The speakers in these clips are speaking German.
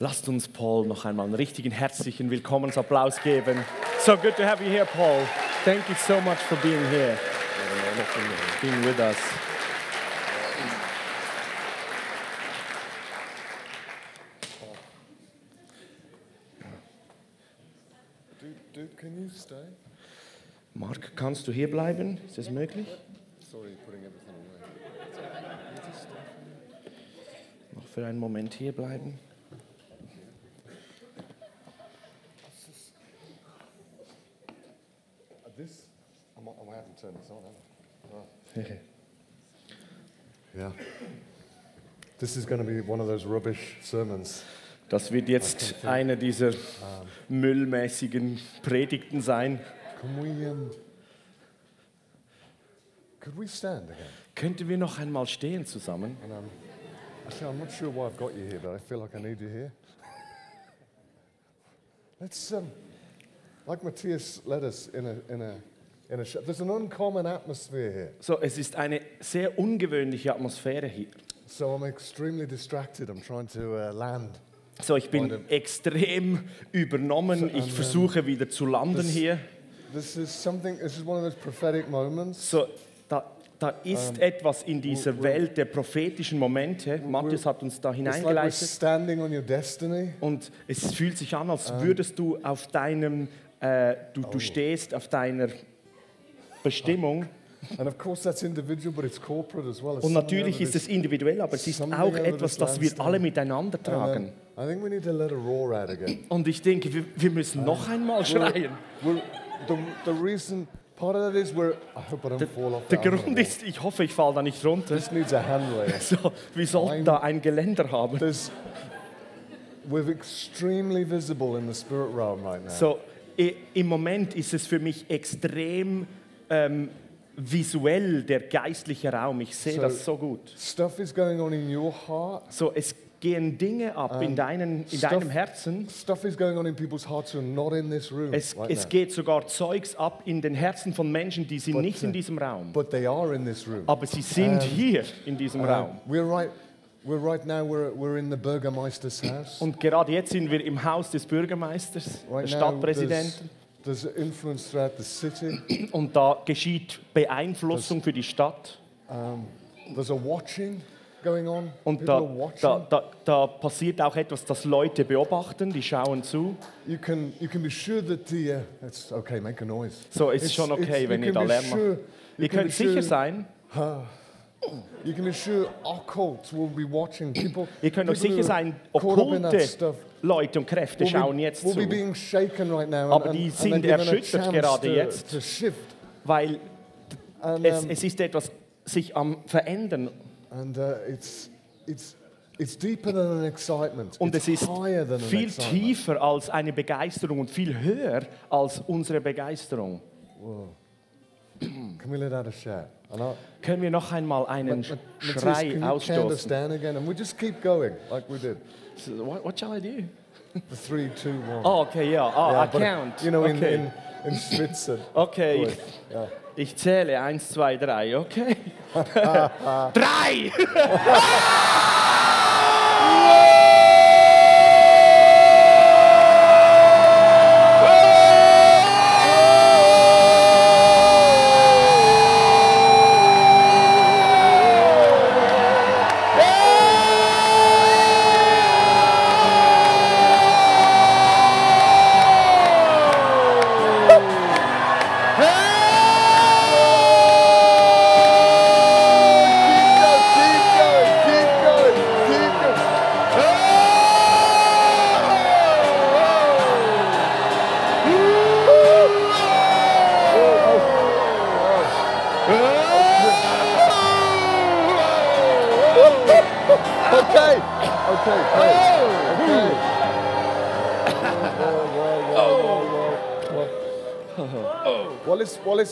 Lasst uns Paul noch einmal einen richtigen herzlichen Willkommensapplaus geben. So good to have you here, Paul. Thank you so much for being here, being with us. Dude, can you stay? Mark, kannst du hier bleiben? Ist das möglich? Sorry, putting everything away. Noch für einen Moment hier bleiben? Uh, This, I'm, I haven't turned this on, have I? Yeah. This is going to be one of those rubbish sermons. Das wird jetzt eine dieser müllmäßigen Predigten sein. Can we, um, could we stand again? Könnten wir noch einmal stehen zusammen? And, um, actually, I'm not sure why I've got you here, but I feel like I need you here. Let's, um, like Matthias led us in a, in a, there's an uncommon atmosphere here. So, es ist eine sehr ungewöhnliche Atmosphäre hier. So I'm extremely distracted. I'm trying to uh, land. So, ich bin extrem übernommen. Ich versuche wieder zu landen hier. This is something, this is one of those prophetic moments. So, da, da ist etwas in dieser Welt der prophetischen Momente. Matthias hat uns da hineingeleitet. standing on your destiny. Und es fühlt sich an, als würdest du auf deinem, äh, du, Oh. du stehst auf deiner Bestimmung. And of course, that's individual, but it's corporate as well. It's Und natürlich ist es individuell, aber es ist auch etwas, das wir alle miteinander And, tragen. I think we need to let a roar out again. Und ich denke, wir, wir müssen noch einmal schreien. Der Grund ist, ich hoffe, ich falle da nicht runter. So, wir sollten da ein Geländer haben. We're extremely visible in the spirit realm right now. So, Im Moment ist es für mich extrem ähm, visuell, der geistliche Raum. Ich sehe So- das so gut. Stuff is going on in your heart. So, es gehen Dinge ab in, deinen, in stuff- deinem Herzen. Stuff is going on in people's hearts who are not in this room Es, right es geht sogar Zeugs ab in den Herzen von Menschen, die sind But, nicht in uh, diesem Raum. But they are in this room. Aber sie sind hier in diesem Um, Raum. we're right. We're right now. We're, we're in the Burgermeister's house. Und gerade jetzt sind wir im Haus des Bürgermeisters, Right des Stadtpräsidenten. There's, there's influence throughout the city. Und da geschieht Beeinflussung für die Stadt. Um, there's a watching going on. Und da, da, da, da passiert auch etwas, das Leute beobachten, die schauen zu. You can you can be sure that the uh, it's okay. Make a noise. So, es ist It's- schon okay, wenn ihr da Lärm macht. sure- Ihr könnt sicher sure- sein, You can be sure occults will be watching. People. ihr könnt euch sicher sein, okkulte Leute und Kräfte schauen jetzt zu. Aber die sind erschüttert gerade jetzt. Weil es, es ist etwas sich am Verändern. uh. Und es ist viel tiefer als eine Begeisterung und viel höher als unsere Begeisterung. Let out a shout? Können wir noch einmal einen Mat- Mat- Matthias, Schrei us ausstoßen? down again? And we just keep going like we did. So, What, what shall I do? The three, two, one. Oh, okay, ja. Oh, Yeah, I count. You know, in, okay. in, in Schwitzer. okay, ich, ja. ich zähle. Eins, zwei, drei. Okay. drei!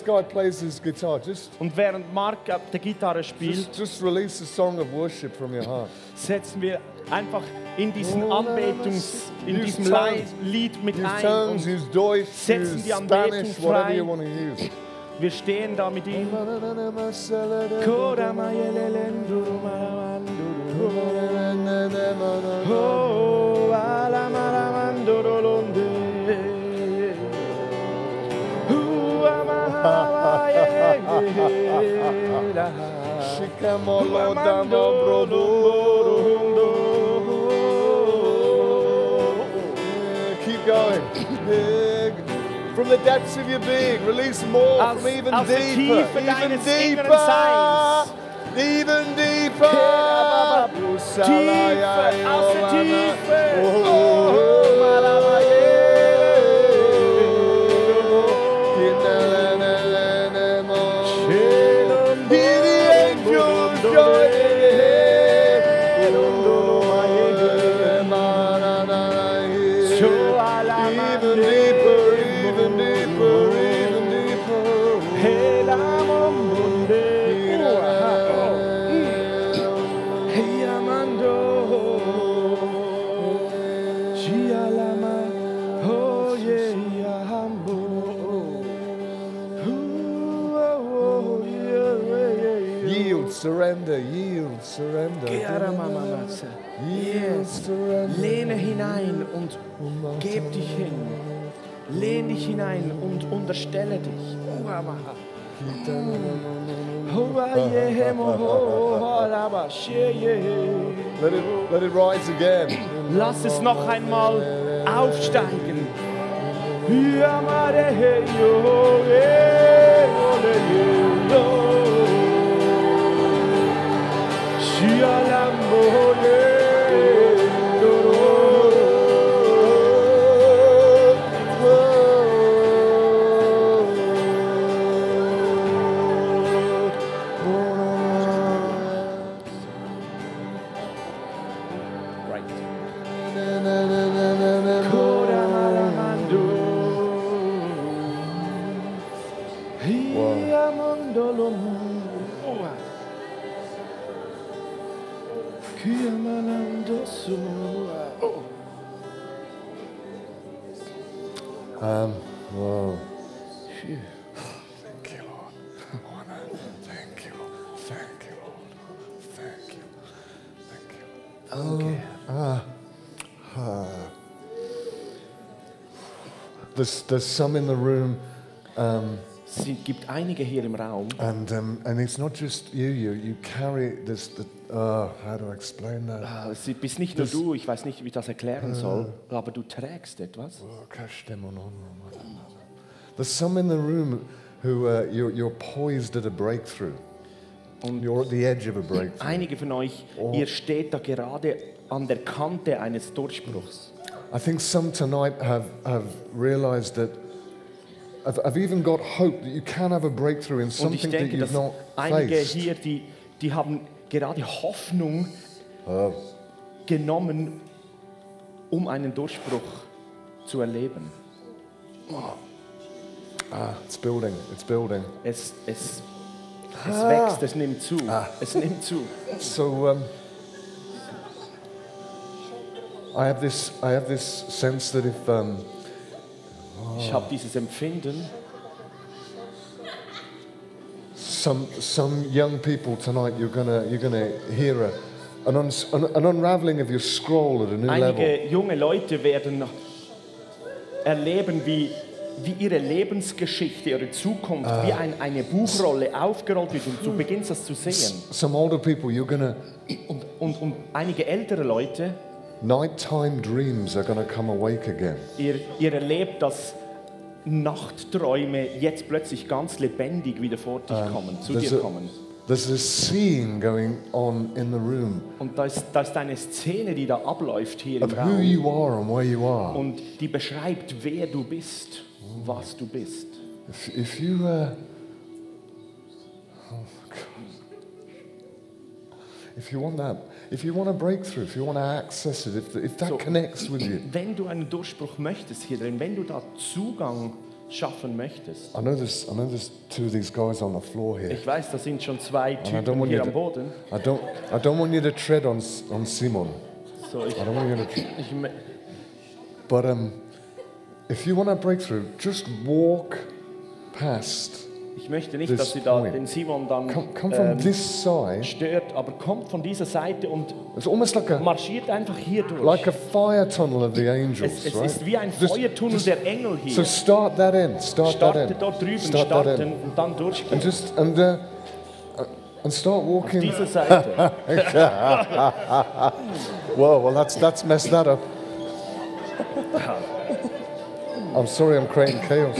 Guy plays his guitar, just, Und während Mark auf der Gitarre spielt, just, just release a song of worship from your heart. setzen wir einfach in diesen Anbetungs, in Use diesem tongues. Lied mit Use ein. tongues, Und use Deutsch, setzen use die Anbetung Spanish, whatever frei. you want to use. wir stehen da mit ihm. Oh, Keep going From the depths of your being, release more from even deeper, even deeper, even deeper. Oh. Hinein und unterstelle dich. Let it, let it rise again. Lass es noch einmal aufsteigen. Right. Thank you, Lord. Honor. Thank you. Thank you, Lord. Thank you. Thank you. Okay. Ah. Ah. There's, there's some in the room, um, Es gibt einige hier im Raum and um, and it's not just you. You you carry this. The, uh, how do I explain that? Ah, Es bist nicht nur Das- du, ich weiß nicht, wie ich das erklären soll, aber du trägst etwas. Oh, There's some in the room who uh, you're, you're poised at a breakthrough. Und You're at the edge of a breakthrough. einige von euch, ihr steht da gerade an der Kante eines Durchbruchs. I think some tonight have, have realized that, have, have even got hope that you can have a breakthrough in something that denke, you've dass not einige faced. hier, die, die haben gerade Hoffnung Oh, genommen, um einen Durchbruch zu erleben. Ah, it's building, it's building. Es, es, es Ah. wächst, es nimmt zu. Ah. Es nimmt zu. So um, I have this, I have this sense that if, um, Ich habe dieses Empfinden, some, some young people tonight, you're gonna, you're gonna hear a, an, uns, an, unraveling of your scroll at a new level. einige junge Leute werden erleben, wie, wie ihre Lebensgeschichte, ihre Zukunft, wie ein, eine Buchrolle aufgerollt wird und du beginnst das zu sehen. Some older people, you're gonna, Und, und, und einige ältere Leute, nighttime dreams are gonna come awake again. ihr, ihr erlebt, dass Nachtträume jetzt plötzlich ganz lebendig wieder vor dich kommen, zu dir a- kommen. There's a seeing going on in the room Und da ist, da ist eine Szene, die da abläuft hier im of who Raum you are and where you are. und die beschreibt, wer du bist, was du bist. If, if you, uh, oh if you want that, if you want a breakthrough, if you want to access it, if, if that So. connects with you, Wenn du einen Durchbruch möchtest hier drin, wenn du da Zugang schaffen möchtest, I know there's, I know there's two of these guys on the floor here. ich weiß, da sind schon zwei And I don't Typen hier am Boden. I don't, I don't want you to tread on, on Simon. So, ich, I don't want you to, but um, if you want a breakthrough, just walk past. ich möchte nicht, This dass sie da point. den Simon dann Come, come from ähm, this side. stört, aber kommt von dieser Seite und It's almost like a, marschiert einfach hier durch. like a fire tunnel of the angels, es, es right? ist wie ein Just- Feuertunnel just- der Engel hier. So start that in. Start that Starte in. dort drüben, Start starten und dann durchgehen. And just and uh, uh, and start walking. Diese Seite. Whoa, well, that's, that's messed that up. I'm sorry, I'm creating chaos.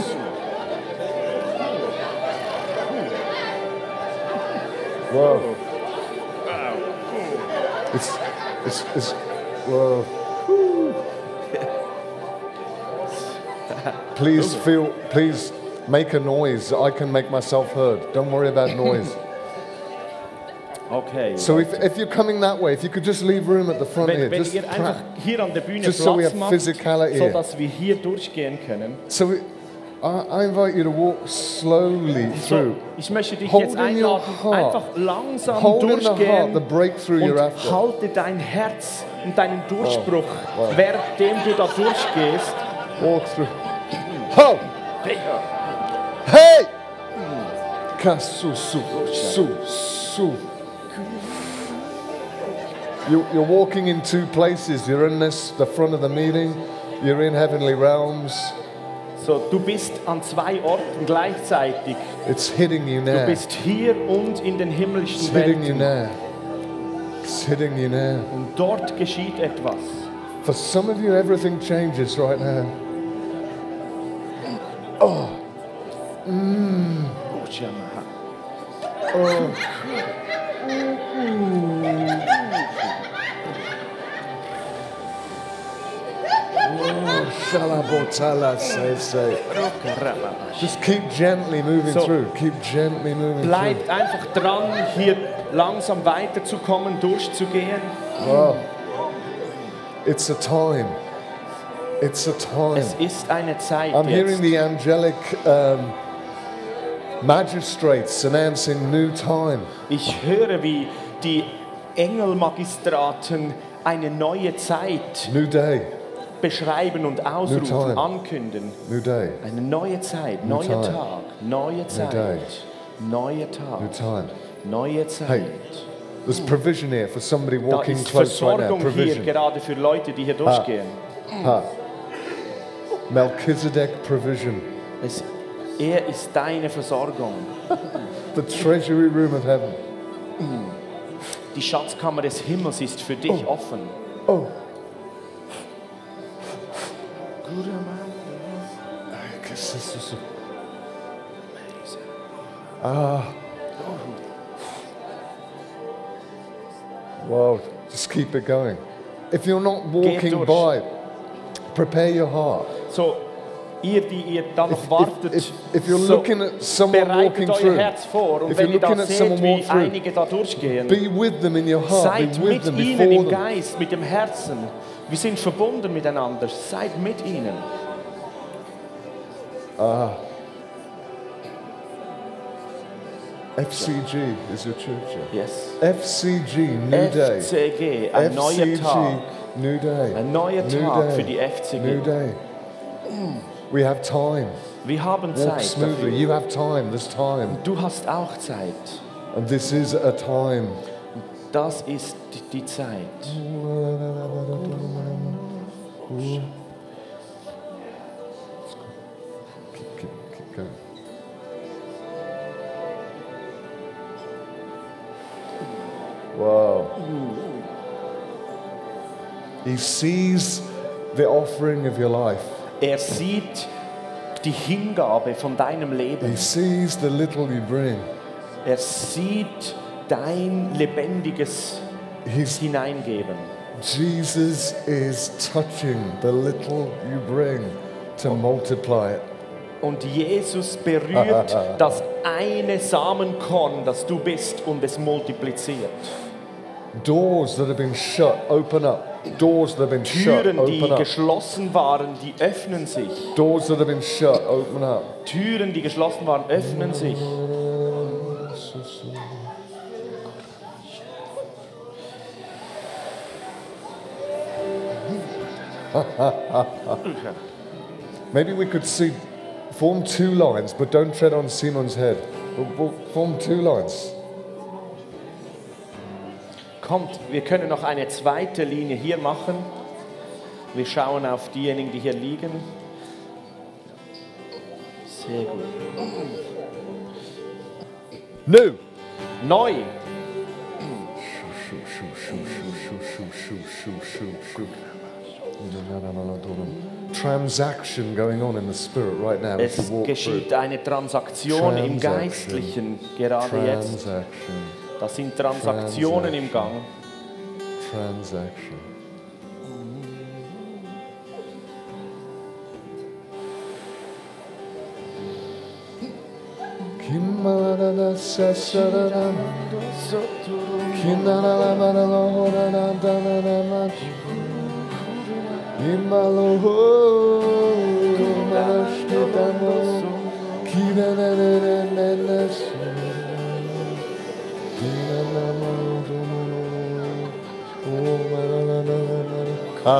Whoa. It's, it's, it's, whoa. Please feel, please make a noise. I can make myself heard. Don't worry about noise. Okay. So if, if you're coming that way, if you could just leave room at the front here, wenn, wenn just ihr einfach hier an der Bühne just so we have macht, physicality sodass wir hier durchgehen können. So we, I, I invite you to walk slowly So, through. ich möchte dich Hold jetzt einladen, heart. einfach langsam Hold in the heart durchgehen the breakthrough you're after. halte dein Herz und deinen oh, Durchbruch, wow. währenddem du da durchgehst. Walk through. Ho! Hey! Kasu su su su. You, you're walking in two places. You're in this, the front of the meeting. You're in heavenly realms. So, du bist an zwei Orten gleichzeitig. It's hitting you now. Du bist hier und in den himmlischen It's hitting you Welten. now. It's hitting you now. Und dort geschieht etwas. For some of you, everything changes right now. Oh, mm. Shalabotala, say, oh. Just keep gently moving So. through. Keep gently moving through. Bleibt einfach dran, hier langsam weiterzukommen, durchzugehen. Wow. It's a time. It's a time. Es ist eine Zeit I'm hearing jetzt. the angelic um, magistrates announcing new time. Ich höre, wie die Engelmagistraten eine neue Zeit New day. Beschreiben und ausrufen, day. Eine neue Zeit, New neuer time. Tag, neue. Zeit, neuer New Tag, time. neue Zeit. Hey, There's provision here for somebody Da walking ist close right now. Versorgung hier Provision. gerade für Leute, die hier durchgehen. Ha. Melchizedek provision. Es, er ist deine Versorgung. The treasury room of heaven. Die Schatzkammer des Himmels ist für dich offen. Oh. Ah. Wow, just keep it going. If you're not walking by, prepare your heart. So, ihr, die ihr da noch If, wartet, if, if you're so, looking at someone walking euer through, Herz vor. Und if wenn you're looking at seht, someone wie walk through, einige da durchgehen, be with them in your heart, seid be with mit them ihnen before im them. Geist, mit dem Herzen. Wir sind verbunden miteinander. Seid mit ihnen. FCG is your church. Yes. FCG, new day. FCG, ein neuer Tag. New day. Ein neuer New Tag für die New FCG. day. We have time. Wir haben Walk Zeit smoothly. dafür. You have time. There's time. Du hast auch Zeit. And this is a time. Das ist die Zeit. Wow. He sees the offering of your life. Er sieht die Hingabe von deinem Leben. He sees the little you bring. Er sieht dein lebendiges He's, Hineingeben. Jesus is touching the little you bring to multiply it. Und Jesus berührt das eine Samenkorn, das du bist, und es multipliziert. Doors that have been shut open up. Doors that have been shut Türen, die open up. geschlossen waren, die öffnen sich. Doors that have been shut open up. Türen, die geschlossen waren, öffnen sich. Maybe we could see form two lines, but don't tread on Simon's head. We'll, we'll form two lines. Kommt, wir können noch eine zweite Linie hier machen. Wir schauen auf diejenigen, die hier liegen. Sehr gut. New. Neu. Transaction going on in the spirit right now. Es geschieht eine Transaktion im Transaction. Geistlichen gerade jetzt. Das sind Transaktionen im Gang. Transaction. Kimalala it's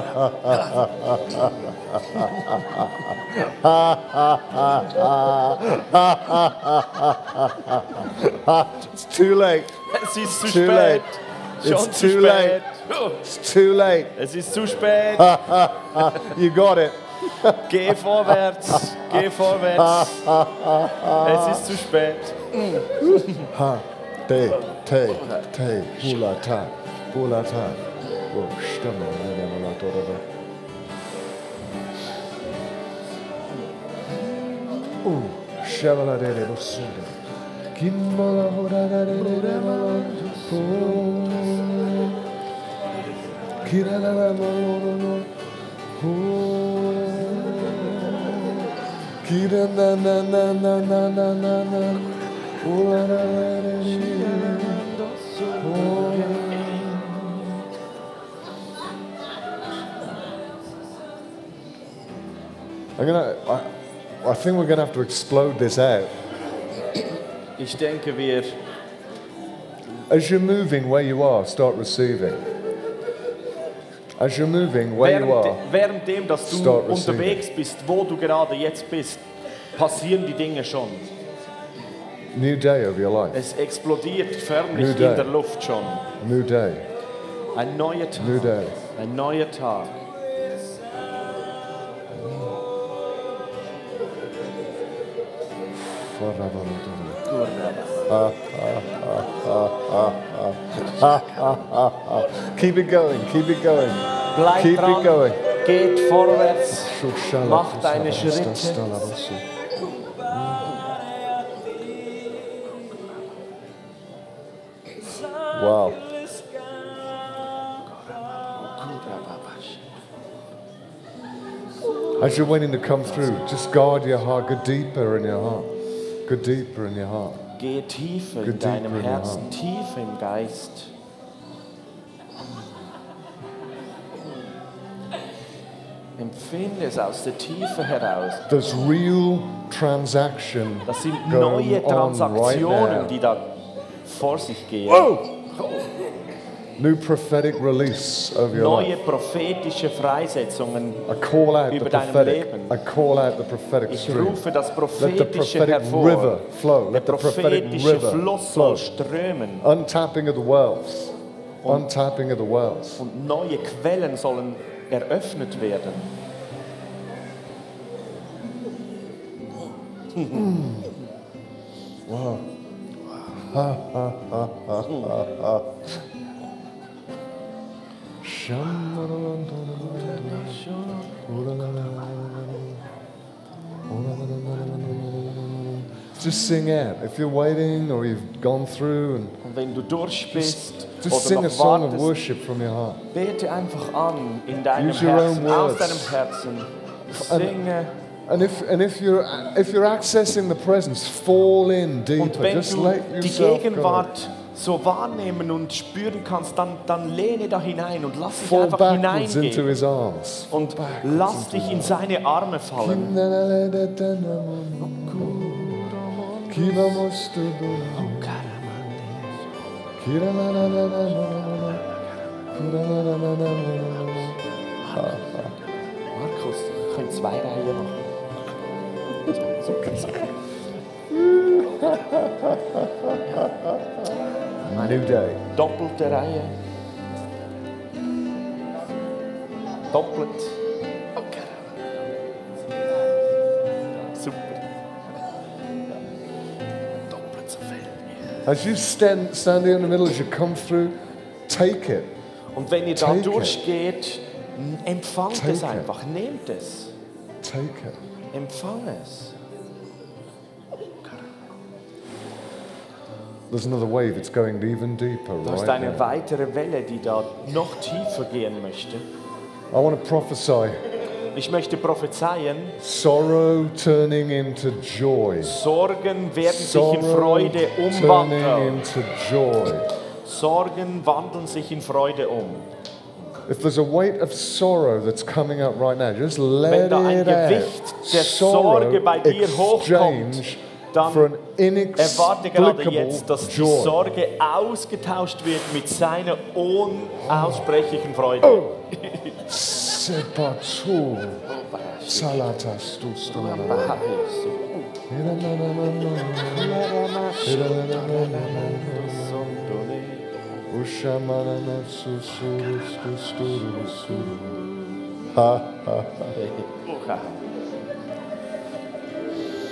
too late. It's too late. It's too late. It's too late. Es ist zu spät. You got it. Geh vorwärts. Geh vorwärts. Es ist zu spät. Ha, te, te, te, bulata, bulata. Oh, stimme, ne, ne, ne. Oh, shavala de de bosunda. Kimala hora da de de de I'm gonna. I, I think we're gonna have to explode this out. Ich denke, wir, As you're moving where you are, start receiving. As you're moving where you während, are, währenddem, dass du Start receiving. unterwegs bist, wo du gerade jetzt bist, passieren die Dinge schon. new day of your life, Es explodiert förmlich New in day. der Luft schon. new day, Ein neuer Tag. new day. Ein neuer Tag. Keep it going, keep it going. Bleib Keep dran. it going. Geht vorwärts. Mach deine Schritte. Wow. As you're waiting to come through, just guard your heart. Go deeper in your heart. Go deeper in your heart. Geh tiefer in deinem deeper in your Herzen, tiefer im Geist. Empfinde es aus der Tiefe heraus. There's real transaction Das sind neue on right Transaktionen, now. die da vor sich gehen. Whoa! New prophetic release of your Neue life. prophetische Freisetzungen. I call out the über deinem prophetic. Leben. I call out the prophetic Ich rufe das Let the Prophetische prophetic hervor. river flow. Der Let the prophetic prophetische river Fluss soll strömen. Untapping of the wells. Untapping of the wells. Und neue Quellen sollen eröffnet werden. Just sing out. If you're waiting or you've gone through and Und wenn du durch bist just oder sing a noch song of wartest, worship from your heart. bete einfach an in deinem Use your own Herzen, aus words. deinem Herzen. Singe. And if and if you're if you're accessing the presence, fall in Und deeper. wenn Just du die yourself go. Gegenwart so wahrnehmen und spüren kannst, dann, dann lehne da hinein und lass dich Fall einfach hineingehen. his arms. Und lass dich in seine Arme fallen. Markus, können zwei Reihen machen. So, sein. New day. Doppelte Reihe. Doppelt. Super. Doppelt so viel. As you stand, stand in the middle, as you come through, take it. Und wenn ihr da Take durchgeht, empfangt es einfach, nehmt es, Take it. Empfang es. There's another wave, it's going even deeper Du hast right eine now. weitere Welle, die da noch tiefer gehen möchte. I want to prophesy Ich möchte prophezeien, sorrow turning into joy. Sorgen werden sich in Sorrow Freude umwandeln. Sorgen wandeln sich in Freude um. If there's a weight of sorrow that's coming up right now, just Wenn let da ein it Gewicht out. der Sorge bei dir hochkommt, dann for an Erwarte gerade jetzt, dass die. Sorge ausgetauscht wird mit seiner unaussprechlichen Freude. Oh. Sepatu salatas tu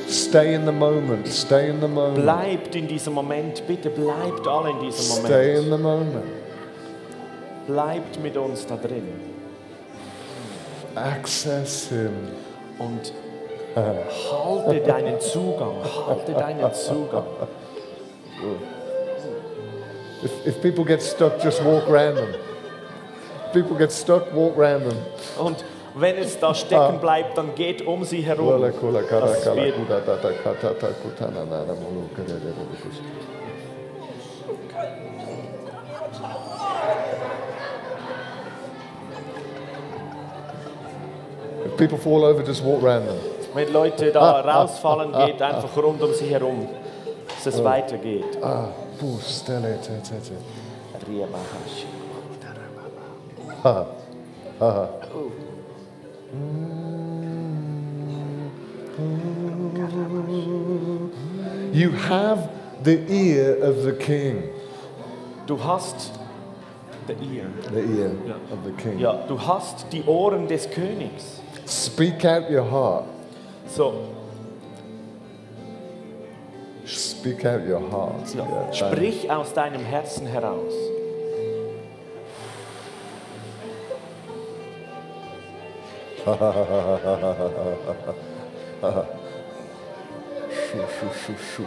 Stay in the moment. Stay in the moment. Bleibt in diesem Moment, bitte bleibt alle in diesem Stay in Moment. the moment. Bleibt mit uns da drin Access Him. und halte deinen Zugang, halte deinen Zugang. If, if people get stuck, just walk around them. If people get stuck, walk around them. Und wenn es da stecken bleibt, dann geht um sie herum. Das wird. If people fall over, just walk around them. Wenn Leute da rausfallen, geht einfach rund um sie herum, dass es weitergeht. Ah, bu stelle te te te. You have the ear of the king. Du hast the ear. The ear Ja. of the king. Ja, du hast die Ohren des Königs. Speak out your heart. So, Speak out your heart. ja. Yeah, sprich aus deinem Herzen heraus. Shoo,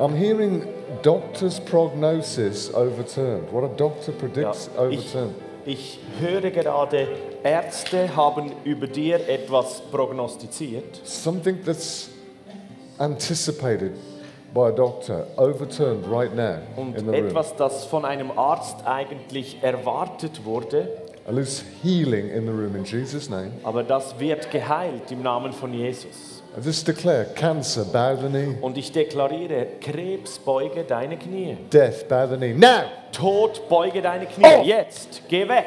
I'm hearing doctor's prognosis overturned. What a doctor Ja, predicts ich, overturned. ich höre gerade, Ärzte haben über dir etwas prognostiziert. Something that's anticipated by a doctor overturned right now Und in the room. etwas, das von einem Arzt eigentlich erwartet wurde, I lose healing in the room in Jesus' name. aber das wird geheilt im Namen von Jesus. I just declare cancer, bow the knee. Und ich deklariere, Krebs, beuge deine Knie. Death, bow the knee. Now! Tod, beuge deine Knie. Oh! Jetzt, geh weg.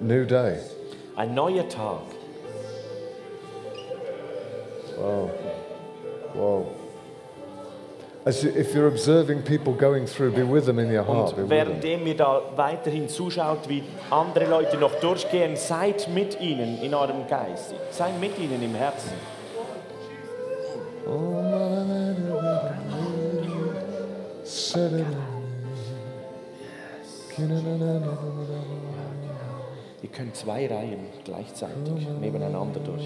New day. Ein neuer Tag. Whoa. As you, if you're observing people going through, be with them in your heart. Be Und with them. währenddem ihr da weiterhin zuschaut, wie andere Leute noch durchgehen, seid mit ihnen in eurem Geist. Seid mit ihnen im Herzen. Ihr könnt zwei Reihen gleichzeitig nebeneinander durch.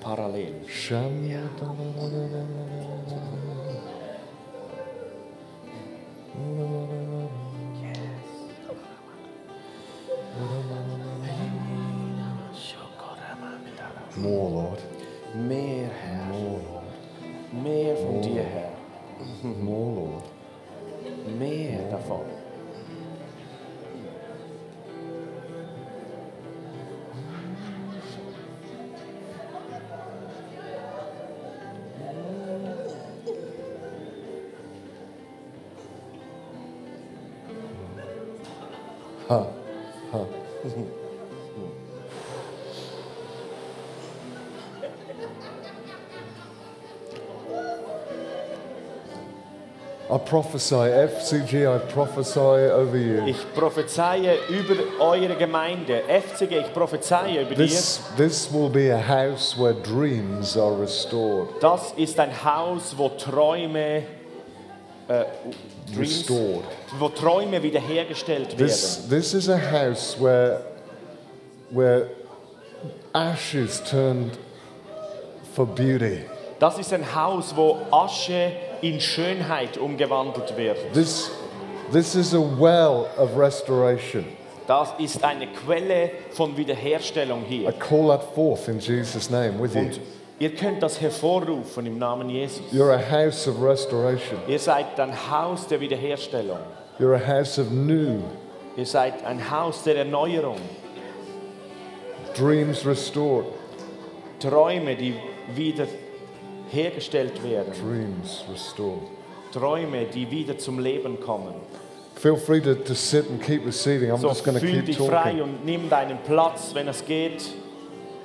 Parallel. More, prophesy, FCG, I prophesy over you. Ich prophezeie über eure Gemeinde. FCG, ich prophezeie über This, this will be a house where dreams are restored. dir. Das ist ein Haus, wo Träume, äh, Dreams, Restored. wo Träume wiederhergestellt werden. This, this is a house where, where ashes turned for beauty. Das ist ein Haus, wo Asche in Schönheit umgewandelt wird. This, this is a well of restoration. Das ist eine Quelle von Wiederherstellung I hier. call that forth in Jesus' name with you. Und ihr könnt das hervorrufen im Namen Jesus. You're a house of restoration. Ihr seid ein Haus der Wiederherstellung. You're a house of new Ihr seid ein Haus der Erneuerung. dreams restored. Träume, die wieder hergestellt werden. Dreams restored. Träume, die wieder zum Leben kommen. Feel free to, to sit and keep receiving. I'm So just going to fühl keep dich frei talking. und nimm deinen Platz, wenn es geht.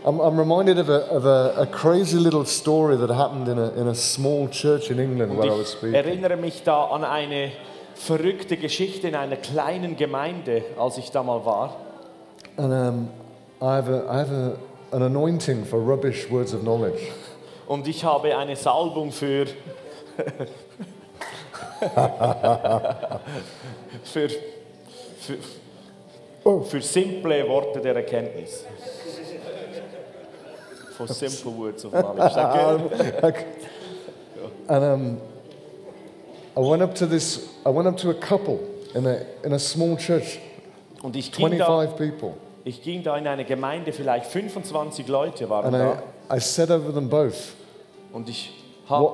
I'm, I'm reminded of, a, of a, a crazy little story that happened in a, in a small church in England where I was ich speaking. erinnere mich da an eine verrückte Geschichte in einer kleinen Gemeinde, als ich da mal war. And um, I have, a, I have a, an anointing for rubbish words of knowledge. Und ich habe eine Salbung für. für, für, für simple Worte der Erkenntnis. For simple words of knowledge. Danke. and um, I went up to this. I went up to a couple in a in a small church, Und ich ging, da, 25 people, ich ging da in eine Gemeinde, vielleicht 25 Leute waren and da. I, I said over them both, Und ich habe. "What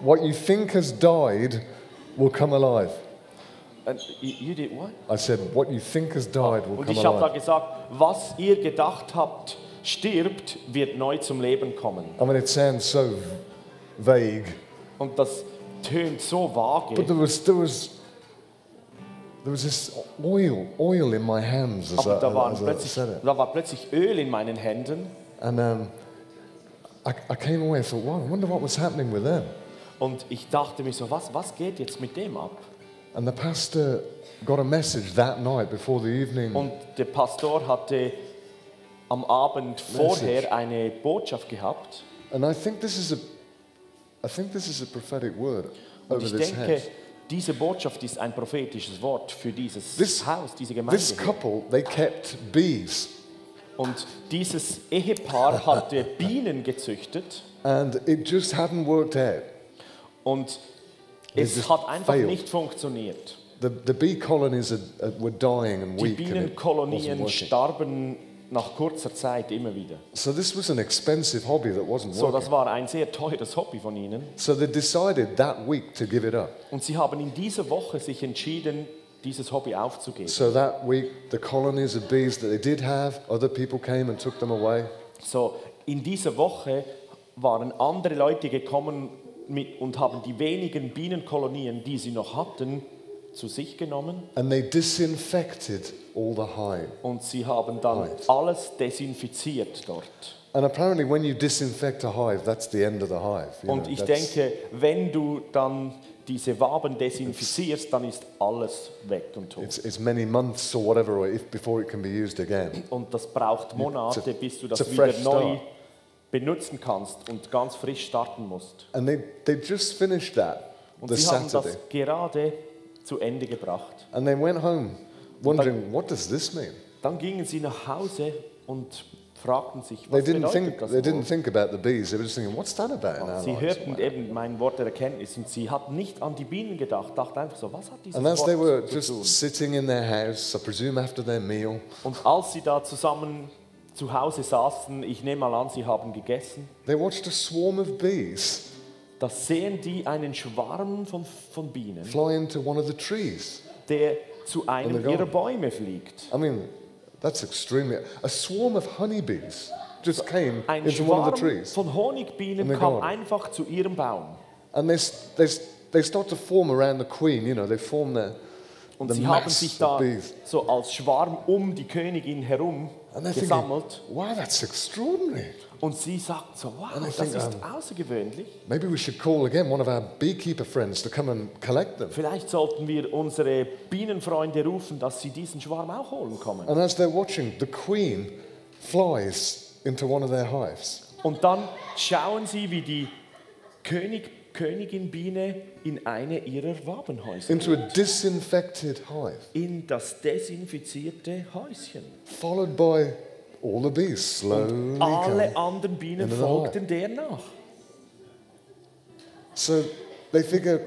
what you think has died will come alive." You, you did what? I said, "What you think has died will Und come ich habe da alive." gesagt, was ihr gedacht habt, stirbt, wird neu zum Leben kommen. I mean, it sounds so vague, Und das tönt so vage. but there was there was. There was this oil, oil in my hands as, Aber I, da, waren as I said it. da war plötzlich Öl in meinen Händen. And um, I, I came away and thought, wow, I wonder what was happening with them. Und ich dachte mir so, was, was geht jetzt mit dem ab? And the pastor got a message that night before the evening. Und der Pastor hatte am Abend vorher eine Botschaft gehabt. And I think this is a, I think this is a prophetic word Und over ich this denke, house. diese Botschaft ist ein prophetisches Wort für dieses This- Haus, diese Gemeinde. This couple, they kept bees, Und dieses Ehepaar hatte Bienen gezüchtet and it just hadn't worked out. und es hat einfach failed. nicht funktioniert. The, the bee colonies were dying and Die weak. Bienenkolonien starben nach kurzer Zeit immer wieder. So this was an expensive hobby that wasn't So, das war ein sehr teures Hobby von ihnen. So they decided that week to give it up. Und sie haben in dieser Woche sich entschieden, dieses Hobby aufzugeben. So that week, the colonies of bees that they did have, other people came and took them away. So, in dieser Woche waren andere Leute gekommen mit, und haben die wenigen Bienenkolonien, die sie noch hatten, zu sich genommen And they disinfected all the hive. und sie haben dann Right. alles desinfiziert dort. And apparently, when you disinfect a hive, that's the end of the hive. you Und know, ich denke, wenn du dann diese Waben desinfizierst, dann ist alles weg und tot. It's, it's many months or whatever if, before it can be used again. Und das braucht Monate, a- bis du das wieder neu benutzen kannst und ganz frisch starten musst. And they, they just finished that Und sie haben Saturday. das gerade zu Ende gebracht. And they went home wondering, what does this mean? Dann gingen sie nach Hause und fragten sich, They was didn't, bedeutet think, das they didn't think about the bees. They were just thinking, what's that about Sie hörten eben mein Wort der Erkenntnis und sie hatten nicht an die Bienen gedacht, dachten einfach so, was hat dieses And as they were Wort just tun? sitting in their house, I presume after their meal, Und als sie da zusammen zu Hause saßen, ich nehme mal an, sie haben gegessen, they watched a swarm of bees da sehen die einen Schwarm von, von Bienen, fly into one of the trees. der zu In einem ihrer Bäume fliegt. I mean, that's extremely. A swarm of honeybees just came Ein into one of the trees. von Honigbienen kam einfach zu ihrem Baum. And they, s- they, s- they start to form around the queen, you know, they form their, Und the sie haben mass sich of da bees. so als Schwarm um die Königin herum And they're thinking, gesammelt. wow, that's extraordinary. Und sie sagt so, wow, das think, ist um, außergewöhnlich. Maybe we should call again one of our beekeeper friends to come and collect them. Vielleicht sollten wir unsere Bienenfreunde rufen, dass sie diesen Schwarm auch holen kommen. And as they're watching, the queen flies into one of their hives. Und dann schauen sie, wie die König, Königin Biene in eine ihrer Wabenhäuser into a disinfected hive, in das desinfizierte Häuschen. followed by all the bees slowly Alle come. anderen Bienen folgten der nach. So they figure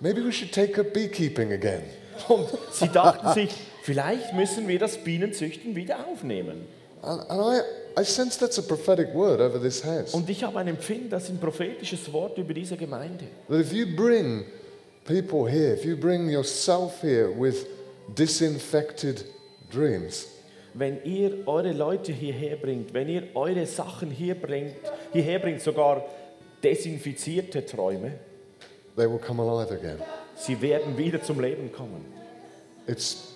maybe we should take up beekeeping again. Und sie dachten sich, vielleicht müssen wir das Bienenzüchten wieder aufnehmen. And, and I, I sense that's a prophetic word over this house. Und ich habe ein Empfinden, das ist ein prophetisches Wort über diese Gemeinde. That if you bring people here, if you bring yourself here with disinfected dreams, Wenn ihr eure Leute hierher bringt, wenn ihr eure Sachen hier bringt, hierher bringt, sogar desinfizierte Träume, they will come alive again. sie werden wieder zum Leben kommen. It's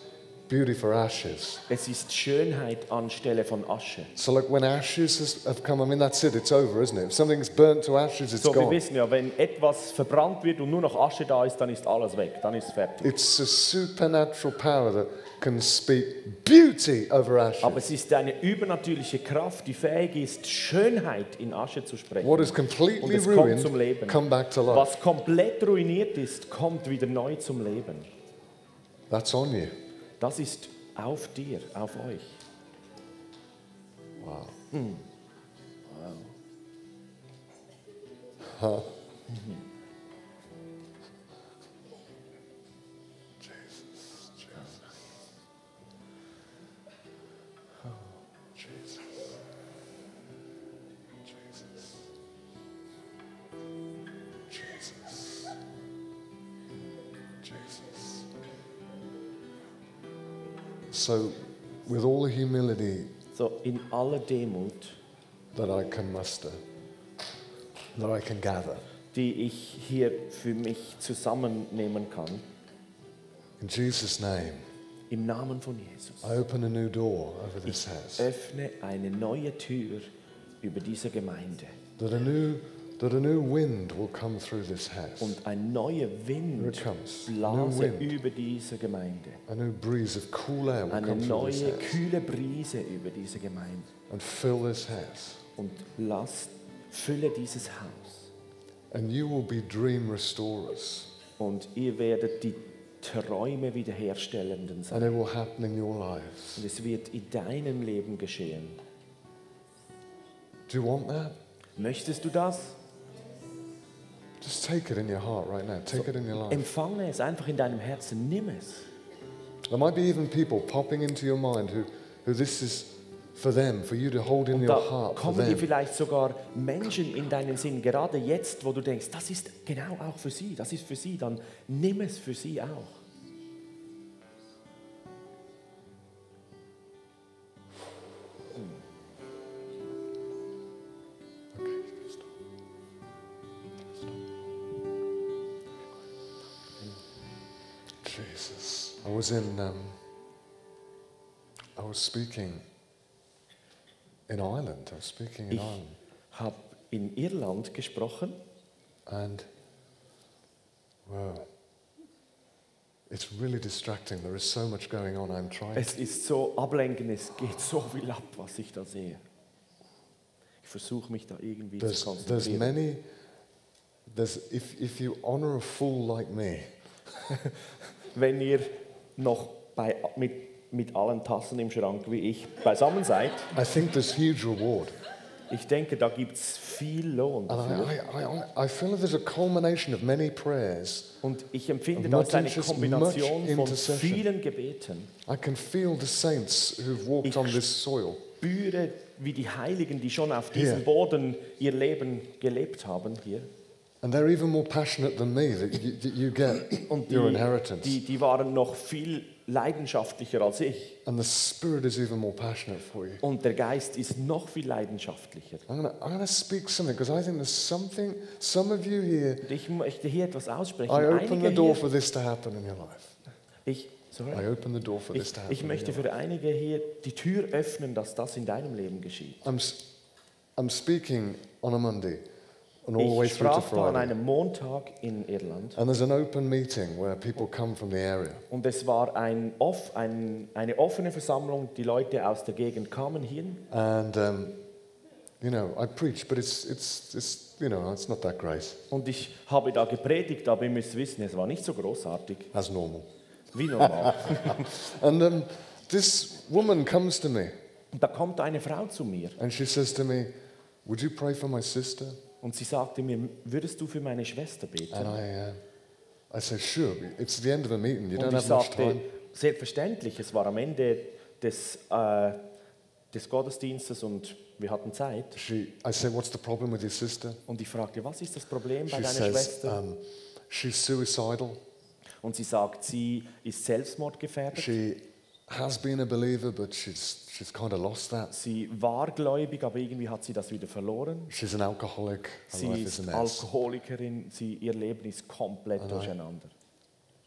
beauty for ashes. Es ist Schönheit anstelle von Asche. So, like when ashes has, have come, I mean, that's it, it's over, isn't it? If something's burnt to ashes, it's So, wir gone. wissen ja, wenn etwas verbrannt wird und nur noch Asche da ist, dann ist alles weg, dann ist es fertig. It's a supernatural power that can speak beauty over ashes. Aber es ist eine übernatürliche Kraft, die fähig ist, Schönheit in Asche zu sprechen. What is completely ruined, zum Leben. come back to life. Was komplett ruiniert ist, kommt wieder neu zum Leben. That's on you. Das ist auf dir, auf euch. Wow. Jesus, So, with all the humility So in aller Demut, that I can muster, that I can gather, die ich hier für mich zusammennehmen kann, in Jesus' name, im Namen von Jesus, I open a new door over this house. öffne eine neue Tür über diese Gemeinde. That a new, that a new wind will come through this house. Und ein neuer Wind blase über diese Gemeinde. A new breeze of cool air will Eine come through this neue, house kühle Brise über diese Gemeinde. and. Und lass, fülle dieses Haus. And you will be dream restorers. Und ihr werdet die Träume wiederherstellenden And sein. it will happen in your lives. Und es wird in deinem Leben geschehen. Do you want that? Möchtest du das? Just take it in your heart right now. Take it in your life. Empfange es einfach in deinem Herzen. Nimm es. There might be even people popping into your mind who, who this is for them, for you to hold in Und your heart for kommen dir them. vielleicht sogar Menschen in deinen Sinn, gerade jetzt, wo du denkst, das ist genau auch für sie, das ist für sie, dann nimm es für sie auch. I was in, um, I was speaking in Ireland. I was speaking in Ich Ireland. habe in Irland gesprochen And, wow, it's really distracting. There is so much going on. I'm trying. Es ist so ablenkend, es geht so viel ab, was ich da sehe. Ich versuche mich da irgendwie There's, zu there's konzentrieren. many, there's, if, if you honor a fool like me, Wenn ihr noch bei, mit, mit allen Tassen im Schrank wie ich beisammen seid, I think there's huge reward. ich denke, da gibt es viel Lohn. Dafür. I, I, I, I feel that there's a culmination of many prayers. Und ich empfinde, da eine Kombination von vielen Gebeten. I can feel the saints who've walked Ich- on this soil. Spüre, wie die Heiligen, die schon auf diesem. Boden ihr Leben gelebt haben, hier. And they're even more passionate than me that you, that you get Und your die, inheritance. die, die waren noch viel leidenschaftlicher als ich. and the Spirit is even more passionate for you. Und der Geist ist noch viel leidenschaftlicher. I'm going to I'm gonna speak something because I think there's something, some of you here, Und ich möchte hier etwas aussprechen. I open Einige the door hier, for this to happen in your life. ich Sorry? I open the door for this Ich, to happen. ich möchte für einige hier die Tür öffnen, dass das in deinem Leben geschieht. I'm, I'm speaking on a Monday and all the way Ich through to sprach da an Friday. einem Montag in Irland And there's an open meeting where people come from the area. und es war ein off, ein, eine offene Versammlung. Die Leute aus der Gegend kamen hier And, um, you know, I preach, but it's, it's, it's, you know, it's not that great und ich habe da gepredigt, aber ihr müsst wissen, es war nicht so großartig as normal. wie normal. And um, this woman comes to me und da kommt eine Frau zu mir and she says to me, Would you pray for my sister? Und sie sagte mir, würdest du für meine Schwester And beten? I, uh, I said, Sure. It's the end of a meeting. You Und ich have much sagte, time. selbstverständlich, es war am Ende des, äh, des Gottesdienstes und wir hatten Zeit. She, I said, What's the problem with your sister? Und ich fragte, was ist das Problem bei She deiner says, Schwester? um, She's suicidal. Und sie sagt, sie ist selbstmordgefährdet. She has been a believer, but she's, she's kind of lost that. Sie war gläubig, aber irgendwie hat sie das wieder verloren. She's an alcoholic. Her Sie life is a ist mess. Alkoholikerin, sie, ihr Leben ist komplett durcheinander.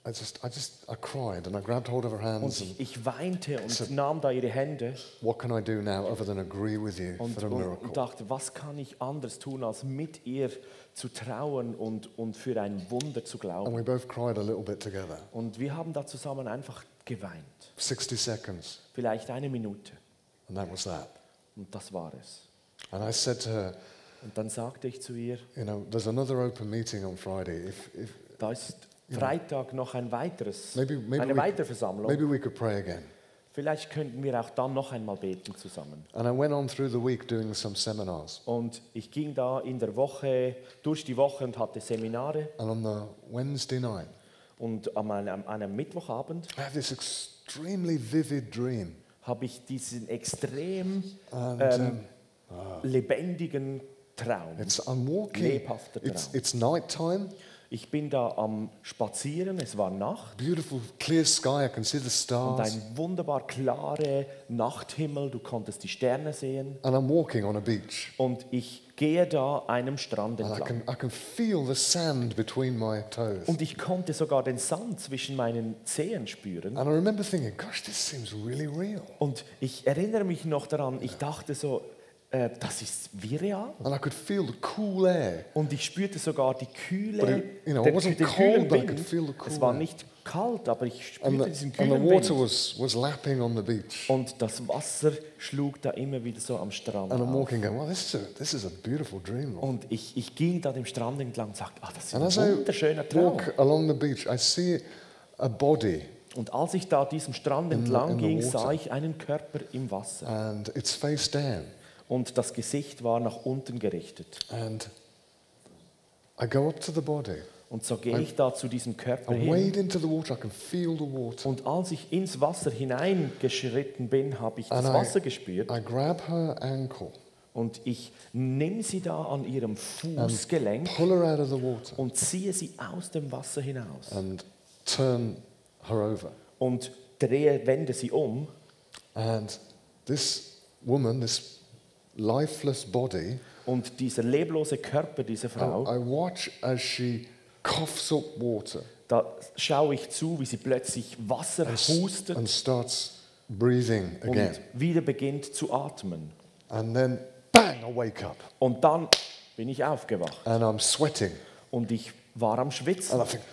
I just, I just, I cried and I grabbed hold of her Und hands and ich, ich weinte und nahm da ihre Hände what can I do now other than agree with you und, for a und, miracle? und dachte, was kann ich anders tun, als mit ihr zu trauen und, und für ein Wunder zu And glauben. we both cried a little bit together. Und wir haben da zusammen einfach geweint. 60 seconds, Vielleicht eine Minute. and that was that. Und das war es. And I said to her, Und dann sagte ich zu ihr, you know, there's another open meeting on Friday. If, if, da ist Freitag noch ein weiteres, maybe, maybe, eine we, weitere Versammlung. maybe we could pray again. Vielleicht könnten wir auch dann noch einmal beten zusammen. And I went on through the week doing some seminars. Und ich ging da in der Woche, durch die Woche und hatte Seminare. And on the Wednesday night, Und an einem, an einem Mittwochabend I had this extremely vivid dream. habe ich diesen extrem And ähm, um, lebendigen Traum. it's, I'm walking, Lebhafter it's, Traum. it's nighttime, Ich bin da am Spazieren, es war Nacht. beautiful clear sky, I can see the Und stars. ein wunderbar klarer Nachthimmel, du konntest die Sterne sehen. And I'm walking on a beach. Und ich gehe da einem Strand And I entlang. can, I can feel the sand between my toes. Und ich konnte sogar den Sand zwischen meinen Zehen spüren. And I remember thinking, gosh, this seems really real. Und ich erinnere mich noch daran, ich dachte so, äh, das ist wie real. And I could feel the cool air. Und ich spürte sogar die Kühle, But it- you know, it wasn't den cold, kühlen but I could Wind. feel the Es war nicht kalt, aber ich And spürte the, diesen and the kühlen water Wind. was, was lapping on the beach. Und das Wasser schlug da immer wieder so am Strand And I'm auf. walking going, well, this is a, this is a beautiful dream. Lord. Und ich, ich ging da dem Strand entlang und sagte, ah, das ist And as ein I wunderschöner Traum. walk along the beach, I see a body Und als ich da diesem Strand entlang in the ging, water. sah ich einen Körper im Wasser. and it's face down. Und das Gesicht war nach unten gerichtet. And I go up to the body. Und so gehe ich da zu diesem Körper I hin. wade into the water. I can feel the water. Und als ich ins Wasser hineingeschritten bin, habe ich das And Wasser I, gespürt. I grab her ankle Und ich nehme sie da an ihrem Fußgelenk pull her out of the water und ziehe sie aus dem Wasser hinaus. and turn her over. Und drehe, wende sie um. And this woman, this lifeless body, Und dieser leblose Körper dieser I, Frau, I watch as she coughs up water da schaue ich zu, wie sie plötzlich Wasser and, hustet and starts breathing again. und wieder beginnt zu atmen. And then, bang, I wake up Und dann bin ich aufgewacht and I'm sweating. und ich war am Schwitzen. And I think,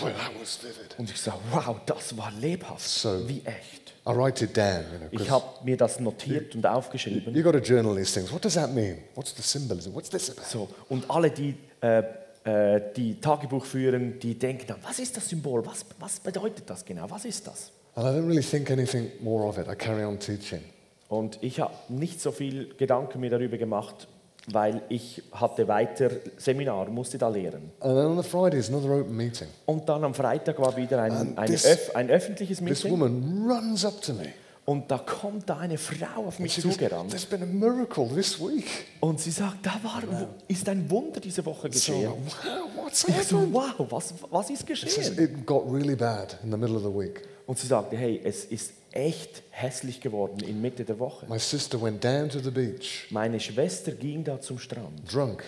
boy, that was vivid. Und ich sage, wow, das war lebhaft, So- wie echt. I write it down, you know, Ich habe mir das notiert und aufgeschrieben. you got to journal these things. What does that mean? What's the symbolism? What's this about? So, und alle, die, äh, äh, die Tagebuch führen, die denken dann, was ist das Symbol? Was, was bedeutet das genau? Was ist das? And I don't really think anything more of it. I carry on teaching. Und ich habe nicht so viel Gedanken mir darüber gemacht, weil ich hatte weiter Seminar, musste da lehren. And then on the Friday is another open meeting. Und dann am Freitag war wieder ein, And ein, this- öff, ein öffentliches This Meeting. woman runs up to me. Und da kommt da eine Frau auf mich zugerannt. There's been a miracle this week. Und sie sagt, da war, ist ein Wunder diese Woche So, geschehen. wow, what's Ich so, happened? wow, was, was ist She says, geschehen? it got really bad in the middle of the week. Und sie sagte, hey, es ist echt hässlich geworden in Mitte der Woche. My sister went down to the beach, Meine Schwester ging da zum Strand, drunk,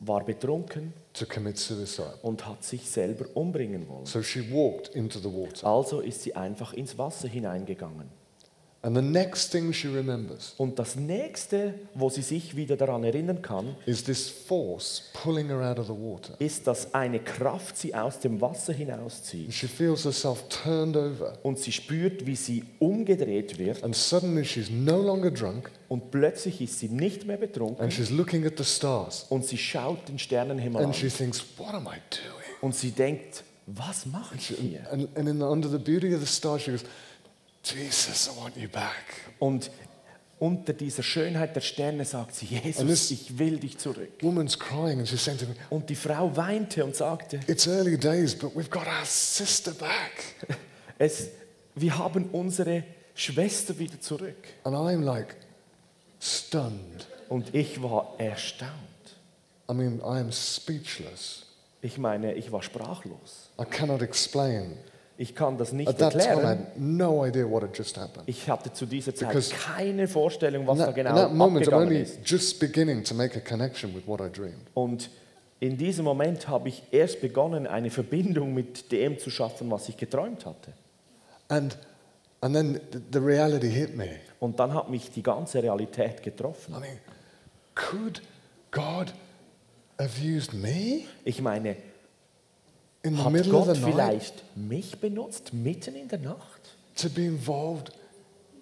war betrunken to commit suicide. und hat sich selber umbringen wollen. So she walked into the water. Also ist sie einfach ins Wasser hineingegangen. Und das nächste, wo sie sich wieder daran erinnern kann, is this force pulling her out of the water. ist, dass eine Kraft sie aus dem Wasser And hinauszieht. she feels herself turned over. Und sie spürt, wie sie umgedreht wird. And suddenly she's no longer drunk Und plötzlich ist sie nicht mehr betrunken. and she's looking at the stars. Und sie schaut den Sternenhimmel And she an. thinks, What am I doing? Und sie denkt, was mache ich hier? And, and in the, under the beauty of the stars, she goes, Jesus, I want you back. Und unter dieser Schönheit der Sterne sagt sie, Jesus, ich will dich zurück. Woman's crying and she's saying to me, Und die Frau weinte und sagte, It's early days, but we've got our sister back. es, wir haben unsere Schwester wieder zurück. And I'm like stunned. Und ich war erstaunt. I mean, I am speechless. Ich meine, ich war sprachlos. I cannot explain. Ich kann das nicht At that time, I erklären. had no idea what had just happened. Ich hatte zu dieser Zeit Because- keine Vorstellung, was In da that, genau in that moment, I'm only ist. just beginning to make a connection with what I dreamed. Und in diesem Moment habe ich erst begonnen, eine Verbindung mit dem zu schaffen, was ich geträumt hatte. And, and then the, the reality hit me. Und dann hat mich die ganze Realität getroffen. I mean, could God have used me Ich meine, in the hat middle of Gott the night vielleicht mich benutzt, mitten in der Nacht? to be involved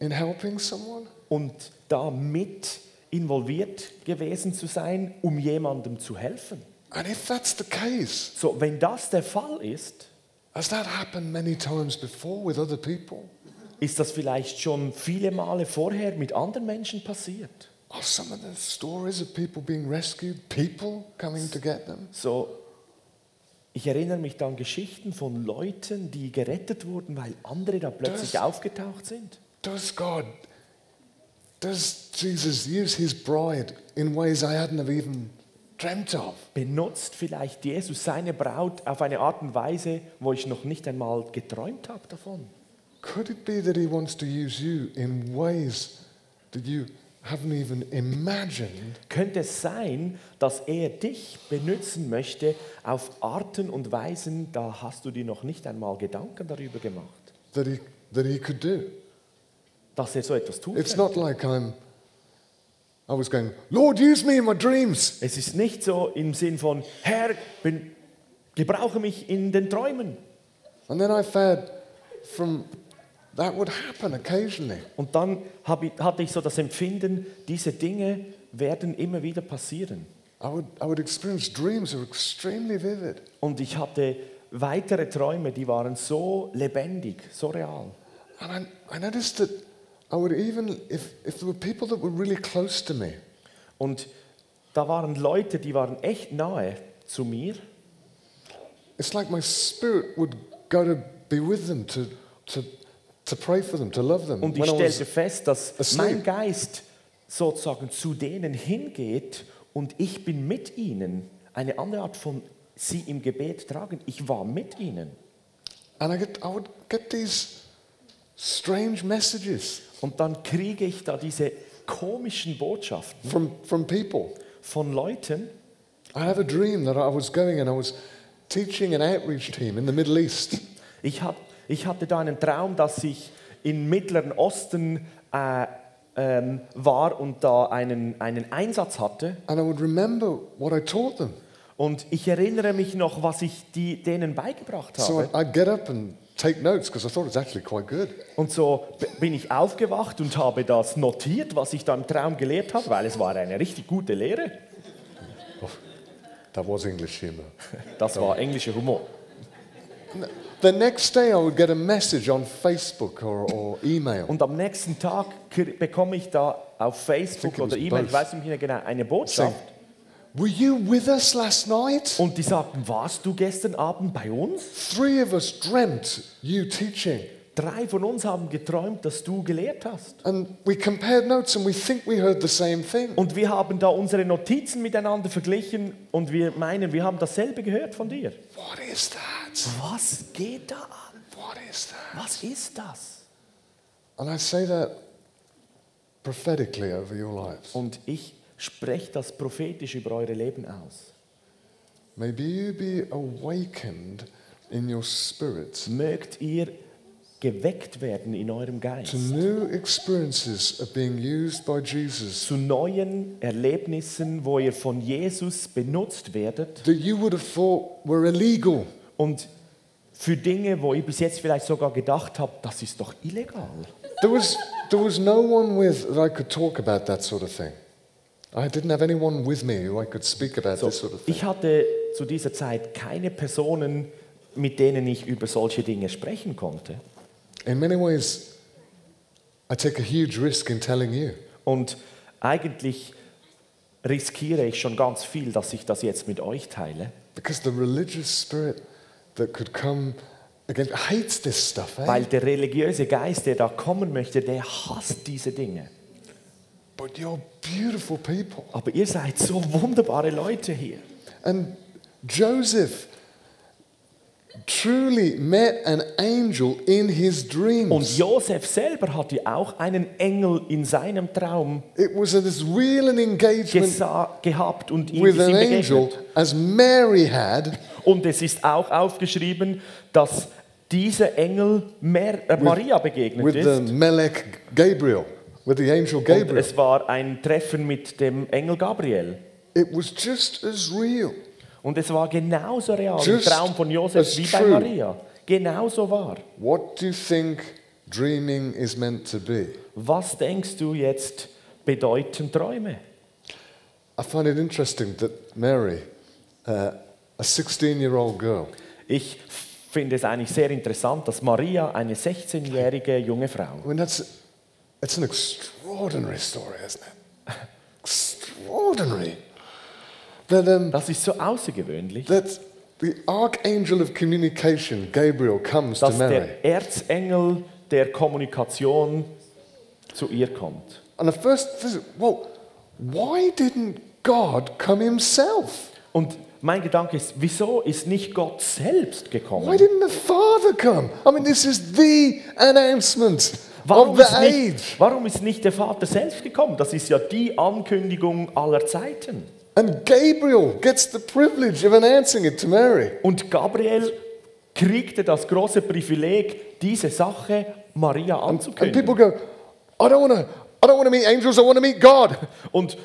in helping someone? Und da mit involviert gewesen zu sein, um jemandem zu helfen? And if that's the case, So, wenn das der Fall ist, has that happened many times before with other people? ist das vielleicht schon viele Male vorher mit anderen Menschen passiert. Are some of the stories of people being rescued, people coming to get them? So, ich erinnere mich dann Geschichten von Leuten, die gerettet wurden, weil andere da plötzlich Das- aufgetaucht sind. Does God, does Jesus use his bride in ways I hadn't have even dreamt of? Benutzt vielleicht Jesus seine Braut auf eine Art und Weise, wo ich noch nicht einmal geträumt habe davon? Could it be that he wants to use you in ways that you haven't even imagined? Könnte es sein, dass er dich benutzen möchte auf Arten und Weisen, da hast du dir noch nicht einmal Gedanken darüber gemacht, That he, that he could do? dass er so etwas tut? It's not like I'm, I was going, Lord, use me in my dreams. Es ist nicht so im Sinn von, Herr, ben, gebrauche mich in den Träumen. And then I've had from, that would happen occasionally. Und dann ich, hatte ich so das Empfinden, diese Dinge werden immer wieder passieren. I would, I would experience dreams that were extremely vivid. Und ich hatte weitere Träume, die waren so lebendig, so real. And I, I noticed that I would even, if, if there were people that were really close to me, Und da waren Leute, die waren echt nahe zu mir. it's like my spirit would go to be with them, to, to, to pray for them, to love them. Und ich When stellte fest, dass asleep. mein Geist sozusagen zu denen hingeht und ich bin mit ihnen. Eine andere Art von sie im Gebet tragen. Ich war mit ihnen. and I, get, I would get these strange messages Und dann kriege ich da diese komischen Botschaften from, from people. von Leuten. I have a dream that I was going and I was teaching an outreach team in the Middle East. Ich, hab, ich hatte da einen Traum, dass ich im Mittleren Osten äh, ähm, war und da einen, einen Einsatz hatte. And I would remember what I taught them. Und ich erinnere mich noch, was ich die, denen beigebracht habe. I'd, I'd get up and take notes because I thought it was actually quite good. Und so bin ich aufgewacht und habe das notiert, was ich da im Traum gelehrt habe, weil es war eine richtig gute Lehre. That was English humor. Das war englischer Humor. The next day, I would get a message on Facebook or, or email. Und am nächsten Tag bekomme ich da auf Facebook oder E-Mail, ich weiß nicht mehr genau, eine Botschaft. Were you with us last night? Und die sagten, warst du gestern Abend bei uns? Three of us dreamt you teaching. Drei von uns haben geträumt, dass du gelehrt hast. And we compared notes and we think we heard the same thing. Und wir haben da unsere Notizen miteinander verglichen und wir meinen, wir haben dasselbe gehört von dir. What is that? Was geht da an? What is that? Was ist das? And I say that prophetically over your lives. Und ich spreche das prophetisch über eure Leben aus. Maybe you be awakened in your spirit mögt ihr geweckt werden in eurem Geist to new experiences of being used by Jesus zu neuen Erlebnissen, wo ihr von Jesus benutzt werdet that you would have thought were illegal. und für Dinge, wo ihr bis jetzt vielleicht sogar gedacht habt, das ist doch illegal. There was, there was no one with that I could talk about that sort of thing. I didn't have anyone with me who I could speak about So, this sort of thing. ich hatte zu dieser Zeit keine Personen, mit denen ich über solche Dinge sprechen konnte. In many ways, I take a huge risk in telling you. Und eigentlich riskiere ich schon ganz viel, dass ich das jetzt mit euch teile, Because the religious spirit that could come against hates this stuff, eh? weil der religiöse Geist, der da kommen möchte, der hasst diese Dinge. But you're beautiful people. Aber ihr seid so wunderbare Leute hier. And Joseph truly met an angel in his Und dreams. Josef selber hatte auch einen Engel in seinem Traum It was as real an engagement gehabt und ihm with an angel as Mary had Und es ist auch aufgeschrieben, dass dieser Engel äh, Maria begegnet with the ist. Melech Gabriel, with the angel Und Gabriel. es war ein Treffen mit dem Engel Gabriel. It was just as real. Und es war genauso real im Traum von Josef wie bei true. Maria. Genauso war. What do you think dreaming is meant to be? Was denkst du jetzt bedeuten Träume? I find it interesting that Mary, uh, a 16 year old girl, Ich finde es eigentlich sehr interessant, dass Maria, eine 16-jährige junge Frau, I mean, that's it's an extraordinary story, isn't it? extraordinary. That, um, das ist so außergewöhnlich, that the archangel of communication, Gabriel, comes to dass Mary. der Erzengel der Kommunikation zu ihr kommt. And the first visit, well, why didn't God come himself? Und mein Gedanke ist, wieso ist nicht Gott selbst Why gekommen? didn't the Father come? I mean, this is the announcement Warum of the ist, nicht, age. warum ist nicht der Vater selbst gekommen? Das ist ja die Ankündigung aller Zeiten. And Gabriel gets the privilege of announcing it to Mary. Und Gabriel kriegte das große Privileg, diese Sache Maria And people anzukündigen. go, I don't want to. I don't want to meet angels. I want to meet God. Und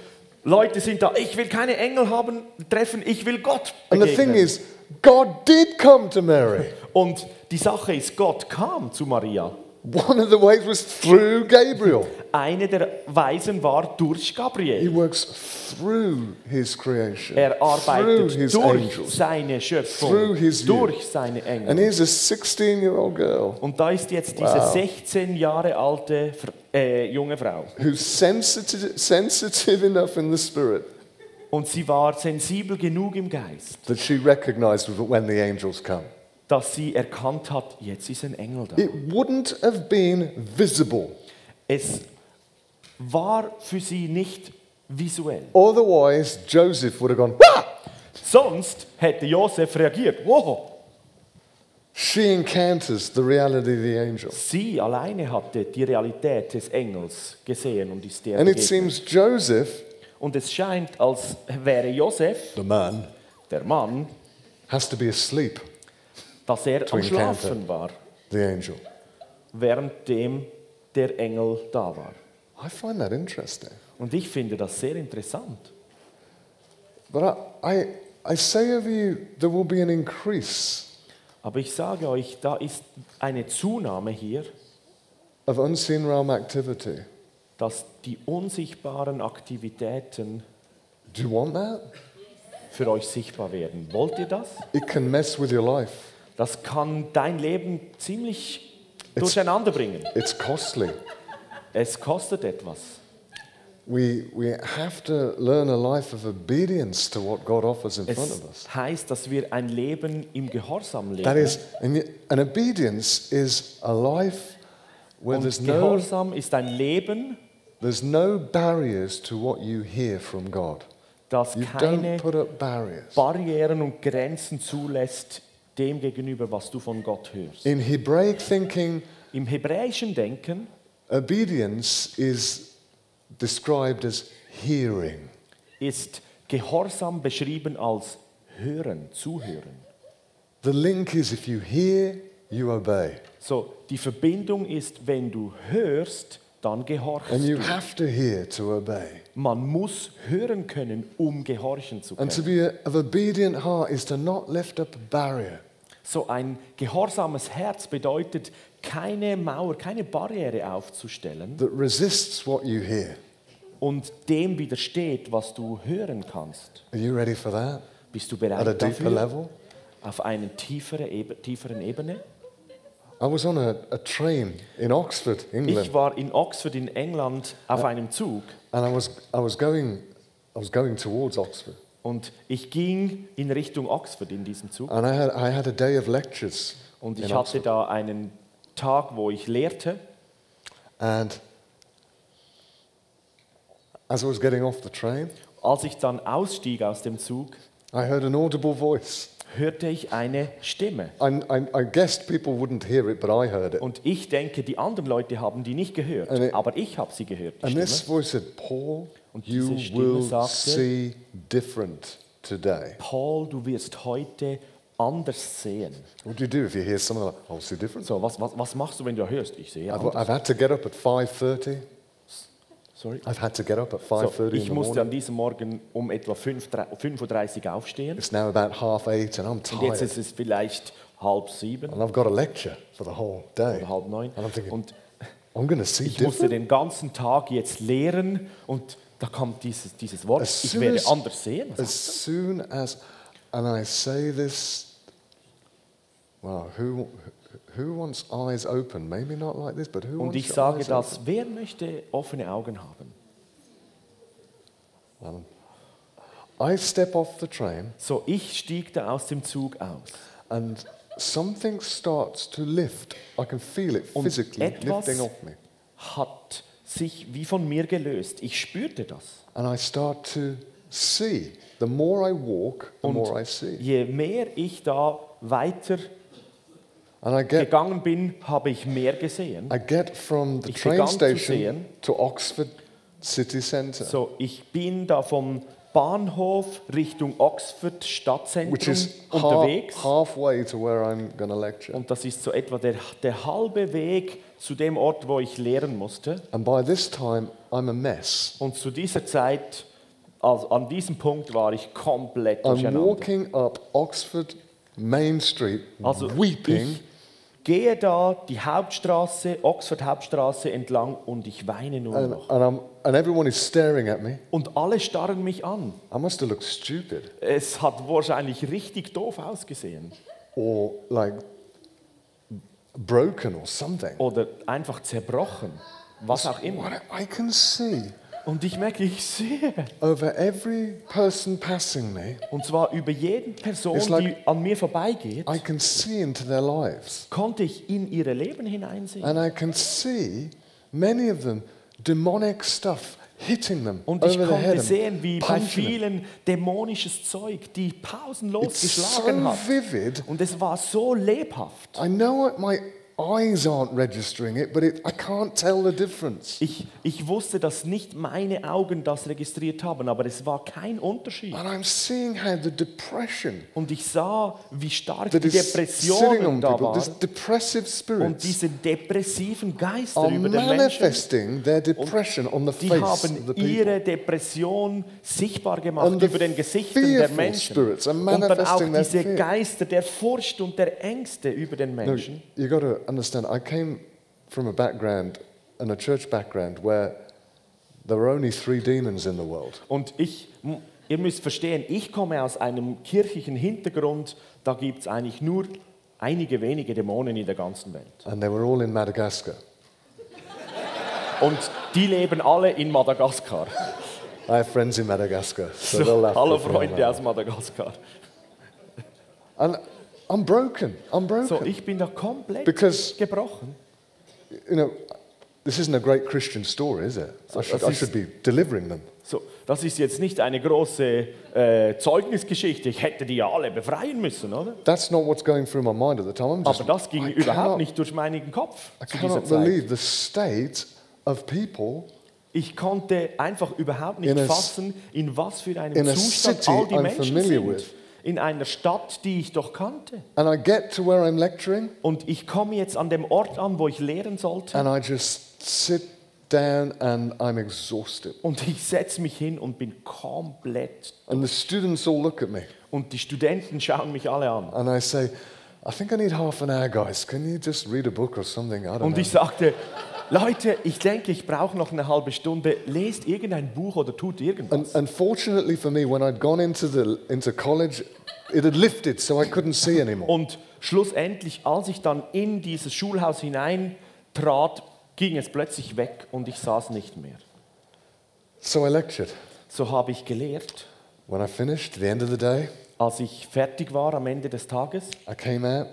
Leute sind da, ich will keine Engel haben, treffen, ich will Gott And the thing begegnen. is, God did come to Mary. Und die Sache ist, Gott kam zu Maria. One of the ways was through Gabriel. Eine der Weisen war durch He Gabriel. works through his creation, Er through arbeitet his durch angels. seine Schöpfung, through his durch seine And Engel. here's a 16 year old girl Und da ist jetzt diese Wow. 16 Jahre alte äh, junge Frau. who's sensitive, sensitive enough in the spirit Und sie war sensibel genug im Geist, that she recognized when the angels come. dass sie erkannt hat, jetzt ist ein Engel da. It wouldn't have been visible. Es war für sie nicht visuell. Otherwise, Joseph would have gone, "Ah!" Sonst hätte Josef reagiert. Wow. She encounters the reality of the angel. Sie alleine hatte die Realität des Engels gesehen und ist der And it seems Joseph, Und es scheint, als wäre Josef, the man, der Mann, has to be asleep, dass er am. Schlafen war, the angel. währenddem der Engel da war. I find that interesting. Und ich finde das sehr interessant. But I, I, I say of you, there will be an increase Aber ich sage euch, da ist eine Zunahme hier, of unseen realm activity. dass die unsichtbaren Aktivitäten Do you want that? für euch sichtbar werden. Wollt ihr das? It can mess with your life. Das kann dein Leben ziemlich It's- durcheinander bringen. It's costly. Es kostet etwas. We, we have to learn a life of obedience to what God offers in front of us. heißt, dass wir ein Leben im Gehorsam That leben. is, and yet- an obedience is a life where Und there's no, Gehorsam ist ein Leben, there's no barriers to what you hear from God. das You keine don't put up barriers. Barrieren und Grenzen zulässt dem gegenüber, was du von Gott hörst. In Hebraic thinking, Im hebräischen Denken obedience is described as hearing. ist Gehorsam beschrieben als hören, zuhören. The link is if you hear, you obey. So, die Verbindung ist, wenn du hörst, dann gehorchst And you du. have to hear to obey. Man muss hören können, um gehorchen zu And to können. be a, of obedient heart is to not lift up a barrier. So ein gehorsames Herz bedeutet, keine Mauer, keine Barriere aufzustellen that resists what you hear. und dem widersteht, was du hören kannst. Are you ready for that? Bist du At a bereit deeper dafür? level? Auf einer tieferen, tieferen Ebene? I was on a, a train in Oxford, England, Ich war in Oxford in England auf einem Zug and I was, I was going, I was going towards Oxford, und ich ging in Richtung Oxford in diesem Zug and I had, I had a day of lectures und ich hatte Oxford, da einen Tag, wo ich lehrte and as I was getting off the train, Als ich dann ausstieg aus dem Zug, I heard an audible voice. hörte ich eine Stimme. I, I, I guessed people wouldn't hear it, but I heard it. Und ich denke, die anderen Leute haben die nicht gehört, And it- aber ich habe sie gehört. And Stimme. this voice said, Paul, Und you diese Stimme will sagte- see different today. Paul, du wirst heute anders sehen. What do you do if you hear something like, I'll see different? So, was, was, was machst du, wenn du hörst? Ich sehe I've, anders. I've had to get up at 5.30. Sorry. I've had to get up at So, 5.30 in ich the musste an morning. diesem Morgen um etwa 5.30 Uhr aufstehen. It's now about half eight and I'm Und jetzt tired. ist es vielleicht halb sieben And I've got a lecture for the whole day. oder halb neun. And I'm thinking, Und I'm going to see ich musste different. den ganzen Tag jetzt lehren und da kommt dieses, dieses Wort, As ich soon werde as- anders sehen. Was As soon as, and I say this, wow, who, who wants eyes open? Maybe not like this, but who Und wants ich sage eyes das, wer möchte offene Augen haben? open? I step off the train So, ich stieg da aus dem Zug aus. and something starts to lift. I can feel it Und physically etwas lifting off me. hat sich wie von mir gelöst. Ich spürte das. And I start to see. The more I walk, the Und more I see. je mehr ich da weiter get, gegangen bin, habe ich mehr gesehen. I get from the Ich train station sehen. to Oxford city centre, So, ich bin da vom Bahnhof Richtung Oxford which Stadtzentrum is half, unterwegs. halfway to where I'm to lecture. Und das ist so etwa der, der halbe Weg zu dem Ort, wo ich lehren musste. And by this time, I'm a mess. Und zu dieser Zeit, also an diesem Punkt war ich komplett I'm walking up Oxford Main Street, Also weeping, ich gehe da die Hauptstraße, Oxford Hauptstraße entlang und ich weine nur and, noch. and, I'm, and everyone is staring at me. Und alle starren mich an. I must have looked stupid Es hat wahrscheinlich richtig doof ausgesehen. or like broken or something. Oder einfach zerbrochen. Was auch immer. What I can see Und ich merke, ich sehe. over every person passing me, Und zwar über jeden Person, like- die an mir vorbeigeht, I can see into their lives. konnte ich in ihre Leben hineinsehen. And I can see many of them demonic stuff hitting them Und ich over the head konnte sehen, wie bei vielen dämonisches Zeug, die pausenlos It's so geschlagen hat. vivid. Und es war so lebhaft. I know it, my eyes aren't registering it, but it, I can't tell the difference. Ich, ich wusste, dass nicht meine Augen das registriert haben, aber es war kein Unterschied. And I'm seeing how the depression Und ich sah, wie stark die that is sitting Depressionen on da people, this waren. depressive Und spirits, diese depressiven Geister are über den Menschen, manifesting their depression on the die face of haben the people. ihre Depression sichtbar gemacht the über den Gesichtern der fearful Menschen. spirits are Und dann auch manifesting their diese fear. Geister der Furcht und der Ängste über den Menschen. you got to understand, I came from a background, and a church background, where there were only three demons in the world. Und ich, ihr müsst verstehen, ich komme aus einem kirchlichen Hintergrund, da gibt es eigentlich nur einige wenige Dämonen in der ganzen Welt. And they were all in Madagascar. Und die leben alle in Madagaskar. I have friends in Madagascar, so, they'll So, laugh alle me on Freunde aus Madagaskar. And I'm broken. I'm broken. So, ich bin da komplett Because- gebrochen. you know, this isn't a great Christian story, is it? I should, das I ist- should be delivering them. So, das ist jetzt nicht eine große äh, Zeugnisgeschichte. Ich hätte die ja alle befreien müssen, oder? That's not what's going through my mind at the time. I'm just, Aber das ging I überhaupt cannot, nicht durch meinen Kopf I zu dieser cannot Zeit. believe the state of people Ich konnte einfach überhaupt nicht In fassen, in was für einem Zustand all die I'm Menschen sind. with. In einer Stadt, die ich doch kannte. And I get to where I'm lecturing, Und ich komme jetzt an dem Ort an, wo ich lehren sollte. and I just sit down and I'm exhausted. Und ich setze mich hin und bin komplett. And the students all look at me, Und die Studenten schauen mich alle an. and I say, I think I need half an hour, guys. Can you just read a book or something? I don't Und know. ich sagte, Leute, ich denke, ich brauche noch eine halbe Stunde. Lest irgendein Buch oder tut irgendwas. And unfortunately for me, when I'd gone into, the, into college, it had lifted, so I couldn't see anymore. Und schlussendlich, als ich dann in dieses Schulhaus hineintrat, ging es plötzlich weg und ich saß nicht mehr. So I lectured. So habe ich gelehrt. When I finished, the end of the day, Als ich fertig war am Ende des Tages, I came out,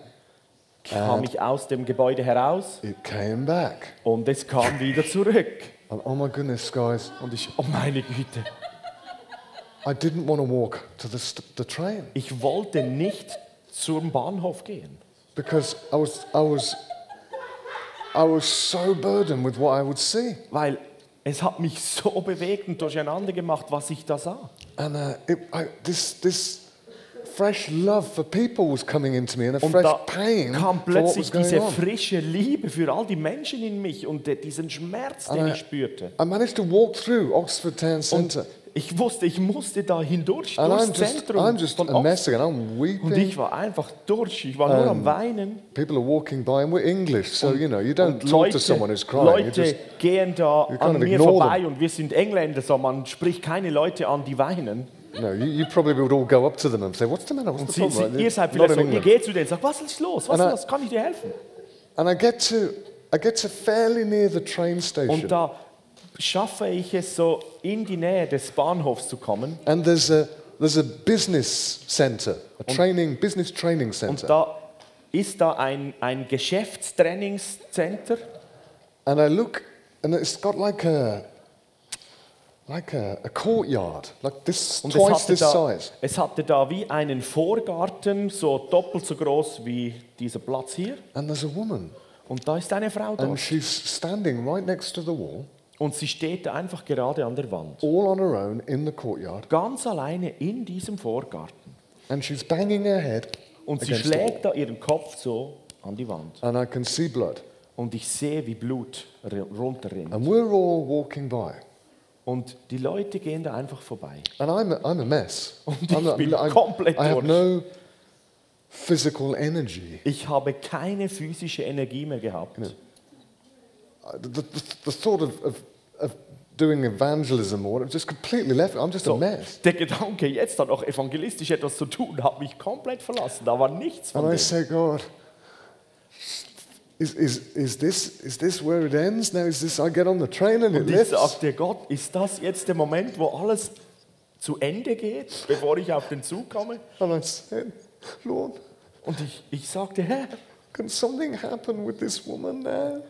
kam ich aus dem Gebäude heraus it came back. und es kam wieder zurück. And oh my goodness, guys, Und ich, oh meine Güte, I didn't want to walk to the, the train ich wollte nicht zum Bahnhof gehen, because I was, I, was, I was so burdened with what I would see. weil es hat mich so bewegt und durcheinander gemacht, was ich da sah. And uh, it, I, this, this fresh love for people was coming into me and a Und fresh pain kam for what was plötzlich going diese frische Liebe für all die Menschen in mich und diesen Schmerz, den Aber- ich spürte. I managed to walk through Oxford Town Und Centre. ich wusste, ich musste da hindurch, And durchs I'm just, Zentrum I'm just von Oxford. I'm Und ich war einfach durch, ich war nur am Weinen. People are walking by and we're English, so you know, you don't talk Leute, to someone who's crying. Leute just, gehen da an mir vorbei them. und wir sind Engländer, so man spricht keine Leute an, die weinen. No, you, you probably would all go up to them and say, "What's the matter? What's Und the problem?" sie, ihr seid vielleicht so, ihr geht zu denen und sagt, was ist los, was And los, kann ich dir helfen? And I get to, I get to fairly near the train station, Und da schaffe ich es so, in die Nähe des Bahnhofs zu kommen. and there's a there's a business center, a training business training Und center, da ist da ein, ein Geschäftstrainingscenter. and I look, and it's got like a like a, a courtyard, like this Und twice this da, size. es hatte da wie einen Vorgarten, so doppelt so groß wie dieser Platz hier. And there's a woman, Und da ist eine Frau and dort. she's standing right next to the wall, Und sie steht einfach gerade an der Wand. all on her own in the courtyard, Ganz alleine in diesem Vorgarten. and she's banging her head Und sie schlägt da ihren Kopf so an die Wand. And I can see blood. Und ich sehe, wie Blut ri- runterrinnt. And we're all walking by. Und die Leute gehen da einfach vorbei. And I'm a, I'm a mess. Und I'm ich not- bin I'm- komplett I have no physical energy. Ich habe keine physische Energie mehr gehabt. I- The, the, the thought of, of, of doing evangelism or whatever just completely left. I'm just a So, mess. der Gedanke, jetzt dann noch evangelistisch etwas zu tun, hat mich komplett verlassen. Da war nichts von And I dem. say, God, is, is, is, this, is this where it ends? Now, is this I get on the train and it lifts? sagte, Gott, ist das jetzt der Moment, wo alles zu Ende geht, bevor ich auf den Zug komme? And I said, Lord, Und ich, ich sagte, Herr, can something happen with this woman now?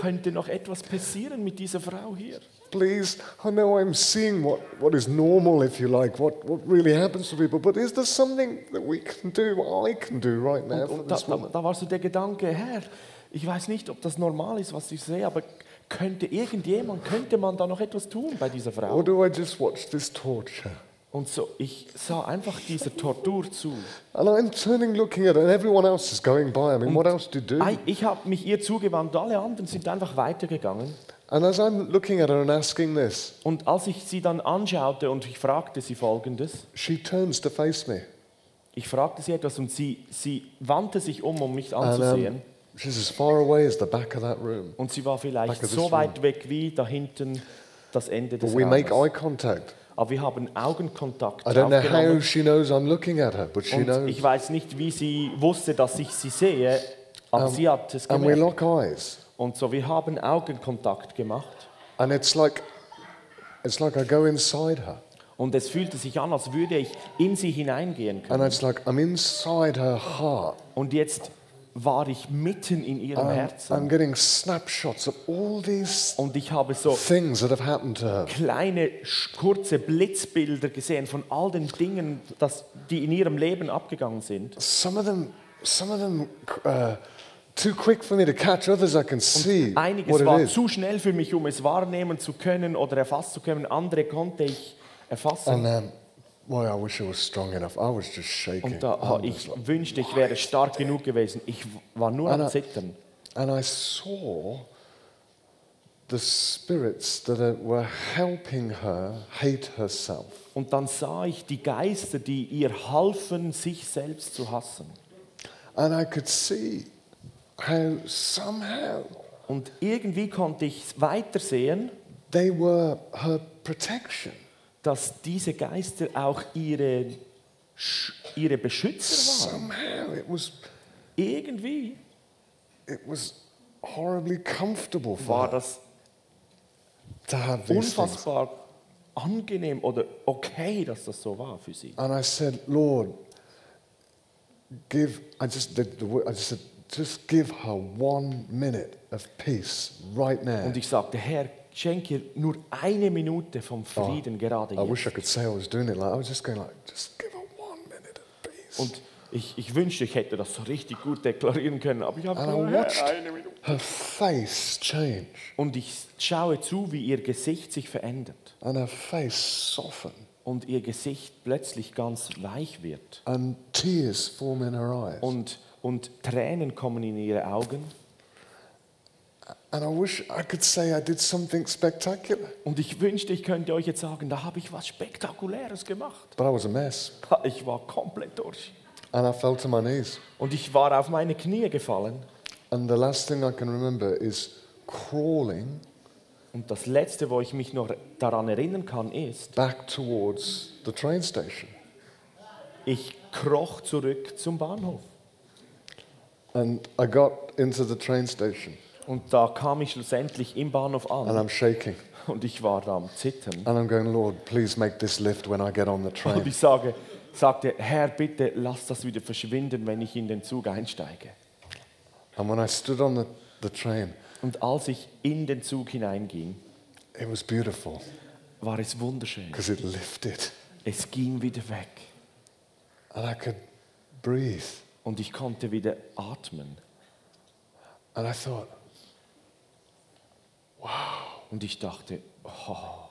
könnte noch etwas passieren mit dieser Frau hier? Please, I know I'm seeing what, what is normal, if you like, what, what really happens to people, but is there something that we can do, I can do right now for Und da, this da, da war so der Gedanke, Herr, ich weiß nicht, ob das normal ist, was ich sehe, aber könnte irgendjemand, könnte man da noch etwas tun bei dieser Frau? Or do I just watch this torture? Und so, ich sah einfach dieser Tortur zu. And I'm turning, looking at her, and everyone else is going by. I mean, what else do you do? Ei, Ich habe mich ihr zugewandt, alle anderen sind einfach weitergegangen. And as I'm looking at her and asking this, Und als ich sie dann anschaute und ich fragte sie folgendes, she turns to face me. ich fragte sie etwas und sie, sie wandte sich um, um mich And anzusehen. she's as far away as the back of that room. Und sie war vielleicht Back of this so weit weg wie da hinten das Ende des But we make Raumes. eye contact. Aber wir haben Augenkontakt I don't know how aufgenommen. she knows I'm looking at her, but she Und knows. ich weiß nicht, wie sie wusste, dass ich sie sehe, aber sie hat es And we gemerkt. lock eyes. Und so, wir haben Augenkontakt gemacht. And it's like, it's like I go inside her. Und es fühlte sich an, als würde ich in sie hineingehen And können. it's like I'm inside her heart. Und jetzt war ich mitten in ihrem I'm, I'm Herzen. getting snapshots of all these Und ich habe so things that have happened to her. kleine, kurze Blitzbilder gesehen von all den Dingen, das, die in ihrem Leben abgegangen sind. Some of them, some of them, uh, too quick for me to catch. Others I can see Einiges what war it is. zu schnell für mich, um es wahrnehmen zu können oder erfassen zu können. Andere konnte ich erfassen. And um, Boy, I wish I was strong enough. I was just shaking. Und da, I was ich wünschte, ich wäre stark genug gewesen. Ich war nur am Anna- Zittern. and I saw the spirits that were helping her hate herself. Und dann sah ich die Geister, die ihr halfen, sich selbst zu hassen. And I could see how somehow Und irgendwie konnte ich weitersehen, they were her protection. Dass diese Geister auch ihre, ihre Beschützer waren. Somehow it was, Irgendwie it was horribly comfortable for war das to have these things. unfassbar angenehm oder okay, dass das so war für sie. And I said, Lord, give, I just, the, the, word- I just said, just give her one minute of peace right now. Und ich sagte, Herr, schenke ihr nur eine Minute vom Frieden gerade I wish I jetzt. could say I was doing it like, I was just going like, just give her one minute of peace. Und ich, ich wünschte, ich hätte das so richtig gut deklarieren können, aber ich habe And I nur watched eine Minute. her face change Und ich schaue zu, wie ihr Gesicht sich verändert and her face soften und ihr Gesicht plötzlich ganz weich wird and tears form in her eyes. und, und Tränen kommen in ihre Augen. And I wish I could say I did something spectacular, Und ich wünschte, ich könnte euch jetzt sagen, da habe ich was Spektakuläres gemacht. but I was a mess. Ich war komplett durch. And I fell to my knees. Und ich war auf meine Knie gefallen. And the last thing I can remember is crawling Und das Letzte, wo ich mich noch daran erinnern kann, ist, back towards the train station. ich kroch zurück zum Bahnhof. And I got into the train station Und da kam ich schlussendlich im Bahnhof and an I'm shaking. und ich war da am Zittern. And I'm going, Lord, please make this lift when I get on the Und train. ich sage, sagte, Herr, bitte lass das wieder verschwinden, wenn ich in den Zug einsteige. And when I stood on the, the train, Und als ich in den Zug hineinging, it was beautiful war es wunderschön. because it lifted Es ging wieder weg and I could breathe. und ich konnte wieder atmen. And I thought, Und ich dachte, oh,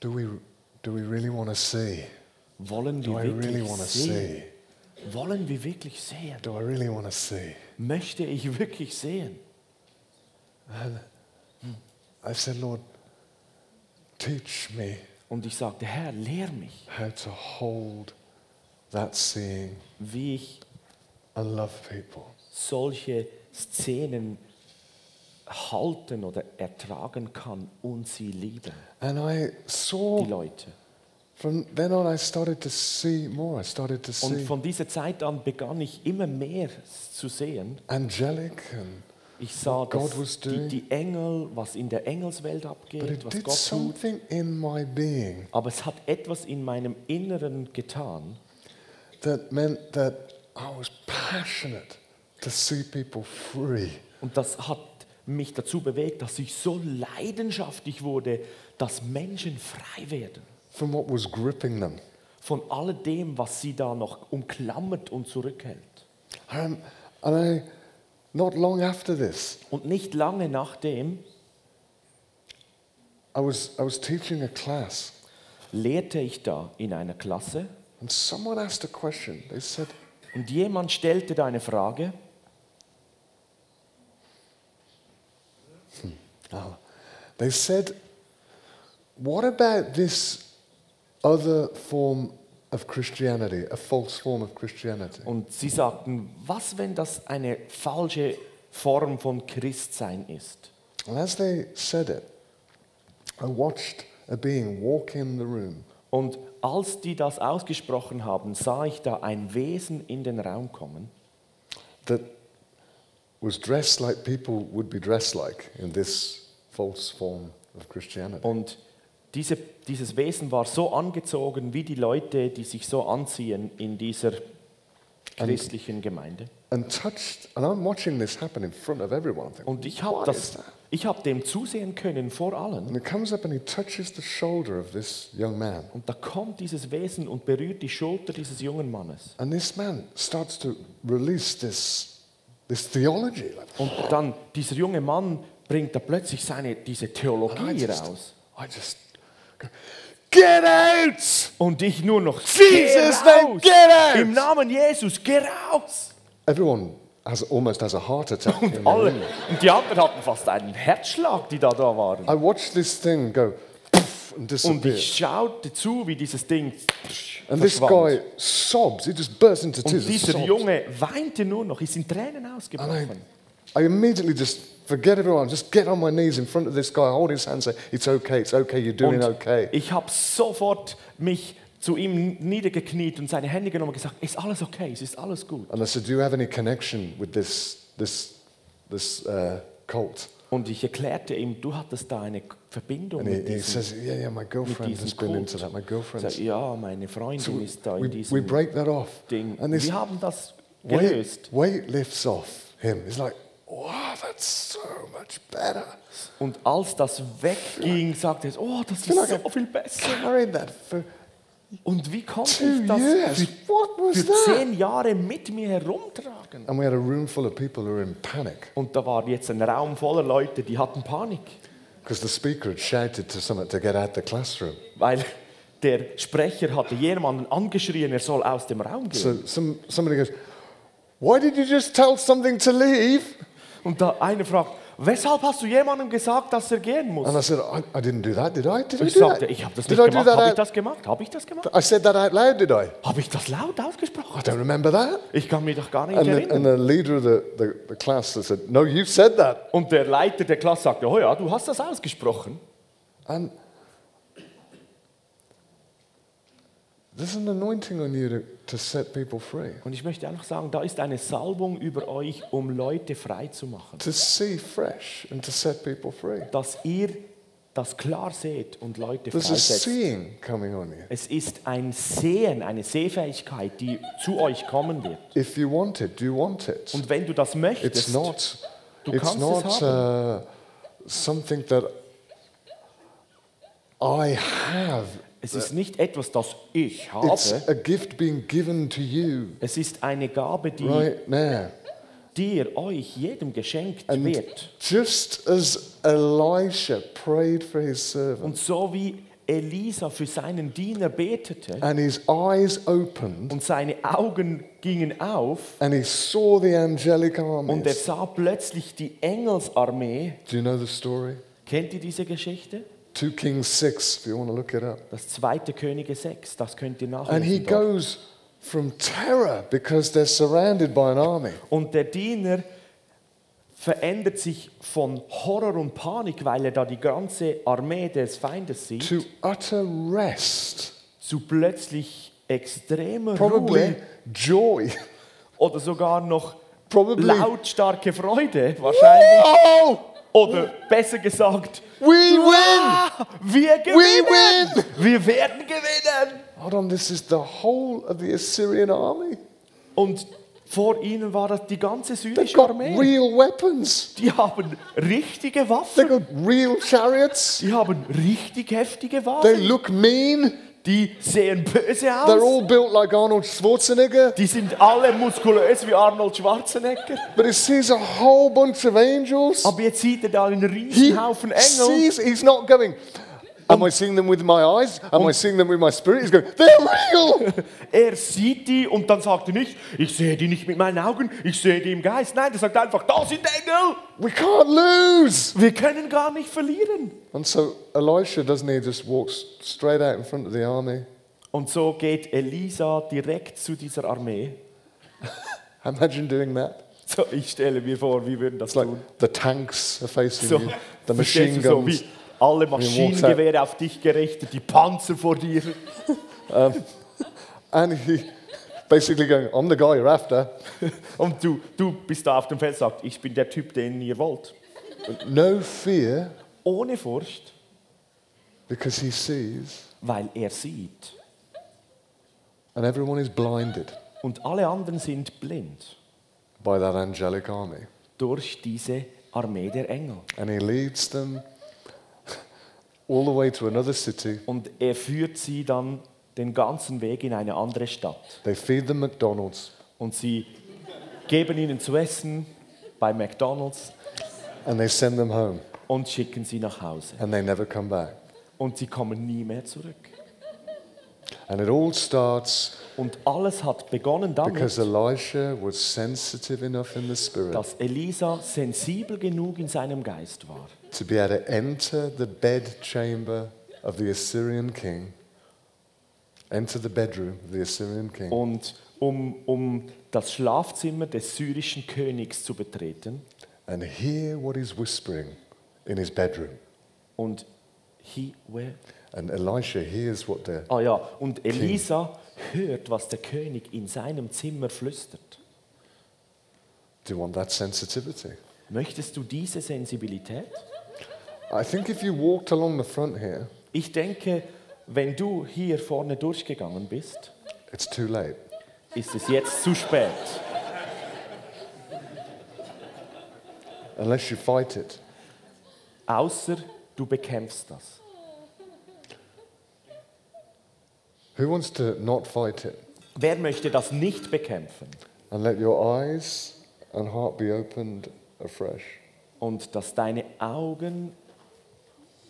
do we, do we really want to see? wollen Do wir I really wirklich want to sehen? see? Wollen wir wirklich sehen? Do I really want to see? Möchte ich wirklich sehen? I said, Lord, teach me Und ich sagte, Herr, lehr mich, how to hold that seeing wie ich and love people. solche Szenen halten oder ertragen kann und sie lieben, And I saw die Leute. from then on, I started to see more. I started to Und see von dieser Zeit an begann ich immer mehr zu sehen. angelic, and Ich sah God was die, doing. die Engel, was in der Engelswelt but abgeht, it was Gott tut. something in my being Aber es hat etwas in meinem Inneren getan, that meant that I was passionate to see people free. Und das hat mich dazu bewegt, dass ich so leidenschaftlich wurde, dass Menschen frei werden. from what was gripping them. Von alledem, was sie da noch umklammert und zurückhält. Um, and I, not long after this, Und nicht lange nachdem I was, I was teaching a class, lehrte ich da in einer Klasse and someone asked a question. They said, und jemand stellte da eine Frage oh. they said, what about this other form of Christianity, a false form of Christianity? und sie sagten, was wenn das eine falsche Form von Christsein ist? And as they said it, I watched a being walk in the room Und als die das ausgesprochen haben, sah ich da ein Wesen in den Raum kommen, that was dressed like people would be dressed like in this false form of Christianity. Und diese, dieses Wesen war so angezogen wie die Leute, die sich so anziehen in dieser christlichen Gemeinde. And touched, and I'm watching this happen in front of everyone. I'm thinking, Und ich habe das, that? ich habe dem zusehen können vor allen. And he comes up and he touches the shoulder of this young man. Und da kommt dieses Wesen und berührt die Schulter dieses jungen Mannes. And this man starts to release this, this theology. Und dann dieser junge Mann bringt da plötzlich seine, diese Theologie just, raus. I just go, get out! Und ich nur noch, Jesus' geh name, raus! get out! Im Namen Jesus, geh raus! Everyone has almost has a heart attack. the Alle. Und die anderen hatten fast einen Herzschlag, die da da waren. I watched this thing go and Und disappear. ich schaute zu, wie dieses Ding And this verschwand. guy sobs. He just burst into Und tears. and dieser sobs. Junge weinte nur noch, ist in Tränen And I, ausgebrochen. I immediately just forget everyone, just get on my knees in front of this guy, hold his hand, say, It's okay, it's okay, you're doing Und okay. ich habe sofort mich zu ihm niedergekniet und seine Hände genommen und gesagt, ist alles okay, es ist alles gut. And I said, Do you have any connection with this, this, this uh, cult? Und ich erklärte ihm, du hattest da eine Verbindung And he, mit he diesem, says, Yeah, yeah, my girlfriend diesem has been into that. My girlfriend. sag, ja, meine Freundin ist da in We, we diesem break that off. Ding. And Wir haben das weight, gelöst. weight lifts off him. He's like, Wow, that's so much better. Und als das wegging, sagte er, oh, das ist so viel besser. Carried that for Und wie konnte ich das years. für, für zehn Jahre mit mir herumtragen? And we had a room full of people who were in panic Und da war jetzt ein Raum voller Leute, die hatten Panik, because the speaker had shouted to someone to get out the classroom. weil der Sprecher hatte jemanden angeschrien, er soll aus dem Raum gehen. So some, somebody goes, Why did you just tell something to leave? Und da einer fragt, weshalb hast du jemandem gesagt, dass er gehen muss? And I said, I, I didn't do that, did I? Did I ich do sagte, that? ich habe das did nicht I do gemacht. that Habe ich out? das gemacht? Habe ich das gemacht? I said that out loud, did I? Habe ich das laut I ausgesprochen? don't remember that. Ich kann mich doch gar nicht And the, erinnern. and the leader of the, the, the class said, No, you said that. Und der Leiter der Klasse sagte, oh ja, du hast das ausgesprochen. And there's an anointing on you to, to set people free, Und ich möchte einfach sagen, da ist eine Salbung über euch, um Leute frei zu machen. to see fresh and to set people free. Dass ihr das klar seht und Leute There's a freisetzt. seeing coming on you. Es ist ein Sehen, eine Sehfähigkeit, die zu euch kommen wird. If you want it, you want it? Und wenn du das It's möchtest, not, Du it's kannst not es uh, something that I have. Es ist nicht etwas, das ich It's habe. a gift being given to you Es ist eine Gabe, die right now. dir, euch, jedem geschenkt And wird. just as Elisha prayed for his servant Und so wie Elisa für seinen Diener betete and his eyes opened und seine Augen gingen auf and he saw the angelic und er armies. sah plötzlich die Engelsarmee. Do you know the story? Kennt ihr diese Geschichte? 2 Kings 6, if you want to look it up. Das zweite Könige 6, das könnt ihr And he nachlesen. dort. goes from terror because they're surrounded by an army Und der Diener verändert sich von Horror und Panik, weil er da die ganze Armee des Feindes sieht, to utter rest, zu plötzlich extremer probably Ruhe joy. oder sogar noch Probably. lautstarke Freude wahrscheinlich. Oh, Oder besser gesagt, we win! wir gewinnen! Wir werden gewinnen! Hold on, this is the whole of the Assyrian army. Und vor ihnen war das die ganze syrische Armee. real weapons. Die haben richtige Waffen. got real chariots. Die haben richtig heftige They Waffen. look mean. Die sehen böse They're all built like Arnold Schwarzenegger. Die sind alle muskulös wie Arnold Schwarzenegger. But he sees a whole bunch of angels. Aber jetzt sieht er da einen He riesen Haufen Engel. sees, he's not going, Am I seeing them with my eyes? Am I seeing them with my spirit? He's going, They're real. Er sieht die und dann sagt er nicht, ich sehe die nicht mit meinen Augen, ich sehe die im Geist. Nein, er sagt einfach, da sind Engel. We can't lose. Wir können gar nicht verlieren. And so Elisha, doesn't he, just walks straight out in front of the army. Und so geht Elisa direkt zu dieser Armee. Imagine doing that. So, ich stelle mir vor, wie würden das like tun? the tanks are facing So, you, the machine so guns. wie alle Maschinengewehre auf dich gerichtet, die Panzer vor dir. And he basically going, I'm the guy you're after. Und du, du bist da auf dem Feld und sagst, ich bin der Typ, den ihr wollt. No fear Ohne Furcht, because he sees, weil er sieht. and everyone is blinded Und alle anderen sind blind by that angelic army. durch diese Armee der Engel. And he leads them all the way to another city. Und er führt sie dann den ganzen Weg in eine andere Stadt. They feed them McDonald's Und sie geben ihnen zu essen bei McDonald's and they send them home und schicken sie nach Hause. and they never come back. Und sie kommen nie mehr zurück. And it all starts Und alles hat begonnen damit, because Elisha was sensitive enough in the spirit dass Elisa sensibel genug in seinem Geist war, to be able to enter the bed chamber of the Assyrian king, enter the bedroom of the Assyrian king, und um, um das Schlafzimmer des syrischen Königs zu betreten and hear what he's whispering in his bedroom. und he, where? And Elisha hears what the Ah ja, und Elisa hört, was der König in seinem Zimmer flüstert. Do you want that sensitivity? Möchtest du diese Sensibilität? I think if you walked along the front here, Ich denke, wenn du hier vorne durchgegangen bist, it's too late. ist es jetzt zu spät. Unless you fight it. Außer du bekämpfst das. Who wants to not fight it? Wer möchte das nicht bekämpfen? And let your eyes and heart be opened afresh. Und dass deine Augen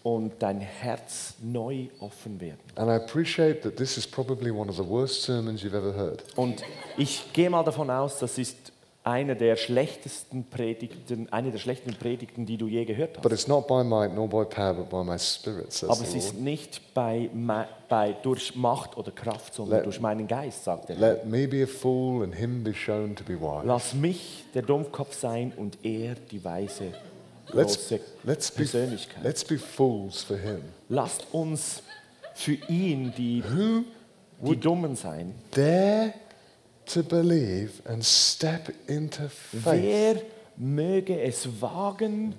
und dein Herz neu offen werden. And I appreciate that this is probably one of the worst sermons you've ever heard. Und ich gehe mal davon aus, das ist eine der schlechtesten Predigten, eine der schlechtesten Predigten, die du je gehört But hast. it's not by might nor by power, but by my spirit, says Aber the es Lord. ist nicht bei, bei, durch Macht oder Kraft, sondern Let- durch meinen Geist, sagt er. Let me be a fool and him be shown to be wise. Lass mich der Dummkopf sein und er die weise, Let's, let's, be, let's be fools for him. Lasst uns für ihn die, die Dummen sein. Dare to believe and step into faith. Wer möge es wagen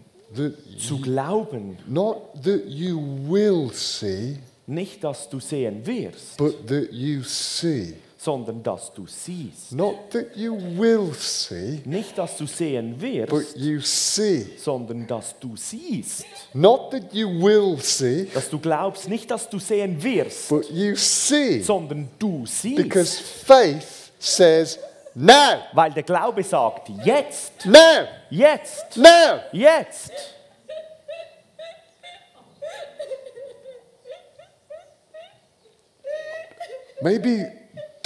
zu glauben, not that you will see, nicht dass du sehen wirst, but that you see. Sondern dass du siehst. Not that you will see, Nicht dass du sehen but wirst, you see. sondern dass du siehst. Not that you will see, Dass du glaubst, nicht dass du sehen wirst, but you see. sondern du Because siehst. faith says, now, Weil der Glaube sagt, jetzt, now, jetzt, now. jetzt. Maybe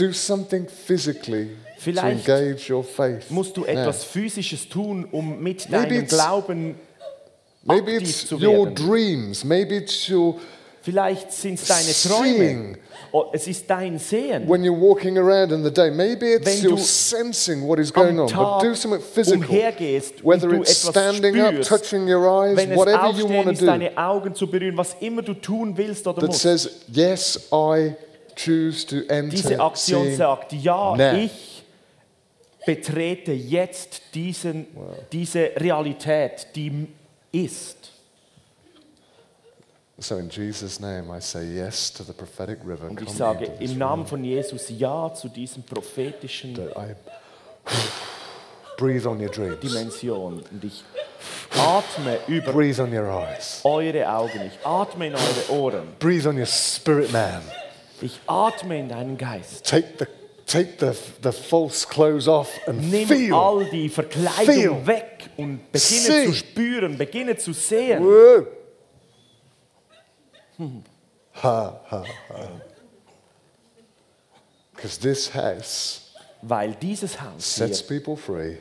do something physically to Vielleicht engage your faith. Musst du etwas Physisches tun, um mit Maybe deinem it's- Glauben Maybe aktiv it's zu your werden. dreams. Maybe it's your Vielleicht sind es deine Seeing. Träume. Oh, es ist dein Sehen. when you're walking around in the day. Maybe it's Wenn your du sensing what is going am on. But Tag do something physical. umhergehst Whether und du it's etwas standing up, spürst, touching your eyes, wenn es whatever you Aufstehen want to do, deine Augen zu berühren, was immer du tun willst oder that musst. says, yes, I to Diese Aktion sagt, ja, now. ich betrete jetzt diesen, diese Realität, die ist. So in Jesus' name, I say yes to the prophetic river. Und ich sage im Namen von Jesus Ja zu diesem prophetischen breathe on your dreams. Dimension. Und ich atme über Breathe on your eyes. eure Augen, ich atme in eure Ohren, Breathe on your spirit, man. Ich atme in deinen Geist. Take the take the, the false clothes off and Nimm feel. all die Verkleidung Feel. weg und beginne See. zu spüren, beginne zu sehen. Whoa. Ha ha ha. Because this house Weil dieses Haus sets people free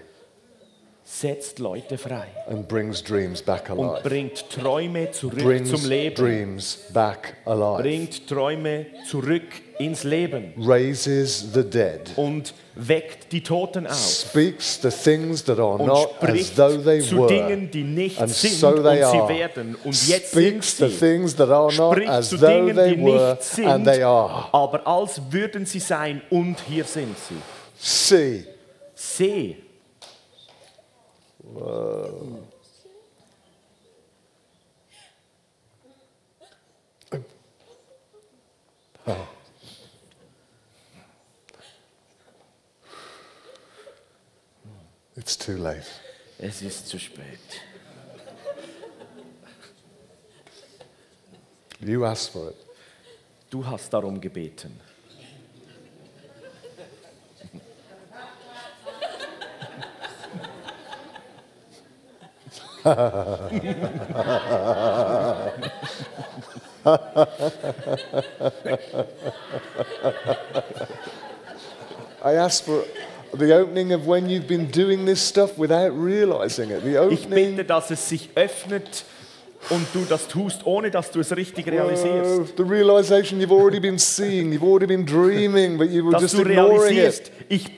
setzt Leute frei and brings dreams back und alive. bringt Träume zurück Brings zum Leben. dreams back alive. Bringt Träume zurück ins Leben Raises the dead. und weckt die Toten auf. Speaks the things that are und not as spricht though they zu were. Dingen, die nicht And sind so und they sie are. werden. Und jetzt sind Speaks the sie. things that are not Spricht as though Dingen, they were sind, and they are. aber als würden sie sein und hier sind sie. See. Seh, It's too late. es ist zu spät. You asked for it. Du hast darum gebeten. I ask for the opening of when you've been doing this stuff without realizing it. The Ich opening. bete, dass es sich öffnet und du das tust, ohne dass du es richtig realisierst. Oh, the realization you've already been seeing, you've already been dreaming, but you were Dass just du ignoring realisierst, it. ich, ich,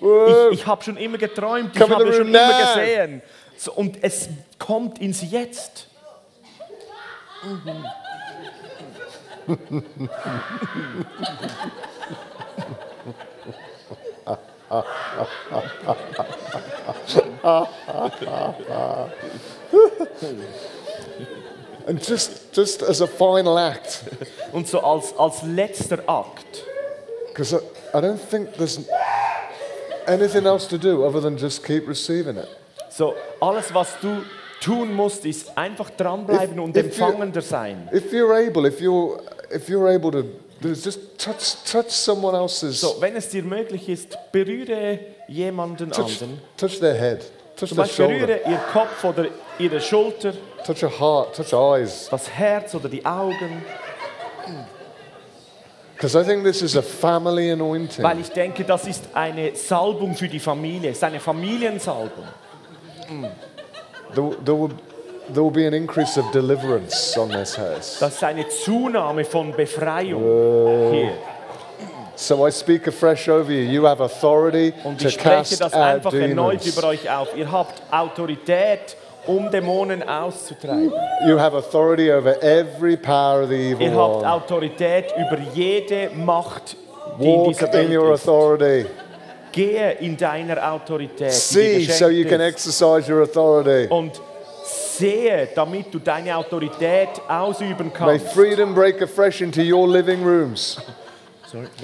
ich habe schon immer geträumt, ich habe schon room immer now. gesehen. So, und es kommt ins Jetzt. And just, just as a final act, Und so als, als letzter Akt, because I, I don't think there's anything else to do other than just keep receiving it. so alles, was du tun musst, ist einfach dranbleiben If- und if you- empfangender sein. If you're able, if you're, if you're able to, just touch, touch someone else's, So, wenn es dir möglich ist, berühre jemanden touch, anderen. touch their head, touch Zum their Beispiel shoulder, berühre ihr Kopf oder ihre Schulter, touch your heart, touch your eyes. das Herz oder die Augen. Because I think this is a family anointing. Weil ich denke, das ist eine Salbung für die Familie, es ist eine Familiensalbung. There, there, will, there will be an increase of deliverance on this house. Das ist eine Zunahme von Befreiung hier. So I speak afresh over you. You have authority Und to ich spreche cast das out einfach erneut über euch auf. Ihr habt Autorität, um Dämonen auszutreiben. You have authority over every power of the evil Ihr habt. Autorität über jede Macht, die in Walk dieser in your Welt ist. Gehe in deiner Autorität, See so you can exercise your authority. Und sehe, damit du deine Autorität ausüben May freedom break afresh into your living rooms.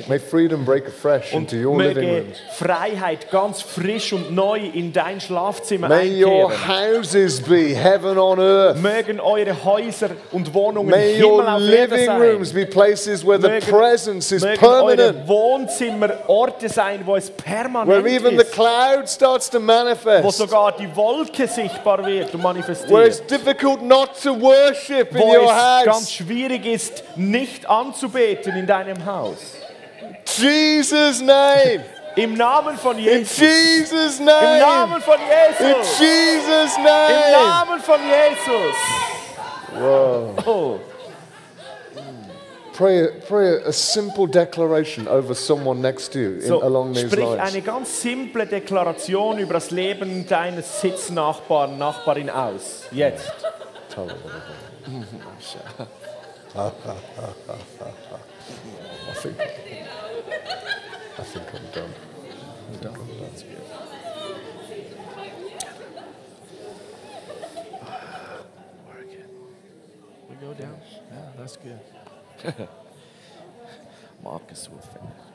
May freedom break afresh Und into your living rooms. Freiheit ganz frisch und neu in dein Schlafzimmer May your einkehren. houses be heaven on earth. Mögen eure Häuser und Wohnungen May Himmel your auf living sein. rooms be places where the Mögen- presence is Mögen eure permanent. Wohnzimmer Orte sein, wo es permanent Where even the cloud starts to Wo manifest. sogar die Wolke sichtbar wird und Where it's manifestiert. difficult not to worship in Wo your es ganz house. schwierig ist, nicht anzubeten in deinem Haus. Jesus' name. Im Namen von In Jesus. Jesus' Im name. Namen von In Jesus. Jesus' Im name. Namen von Jesus. Oh. Pray, pray a simple declaration over someone next to you in, So, along these sprich lines. eine ganz simple Deklaration über das Leben deines Sitznachbarn, Nachbarin aus. Jetzt. I think, go down. Yeah, that's good. Marcus will finish.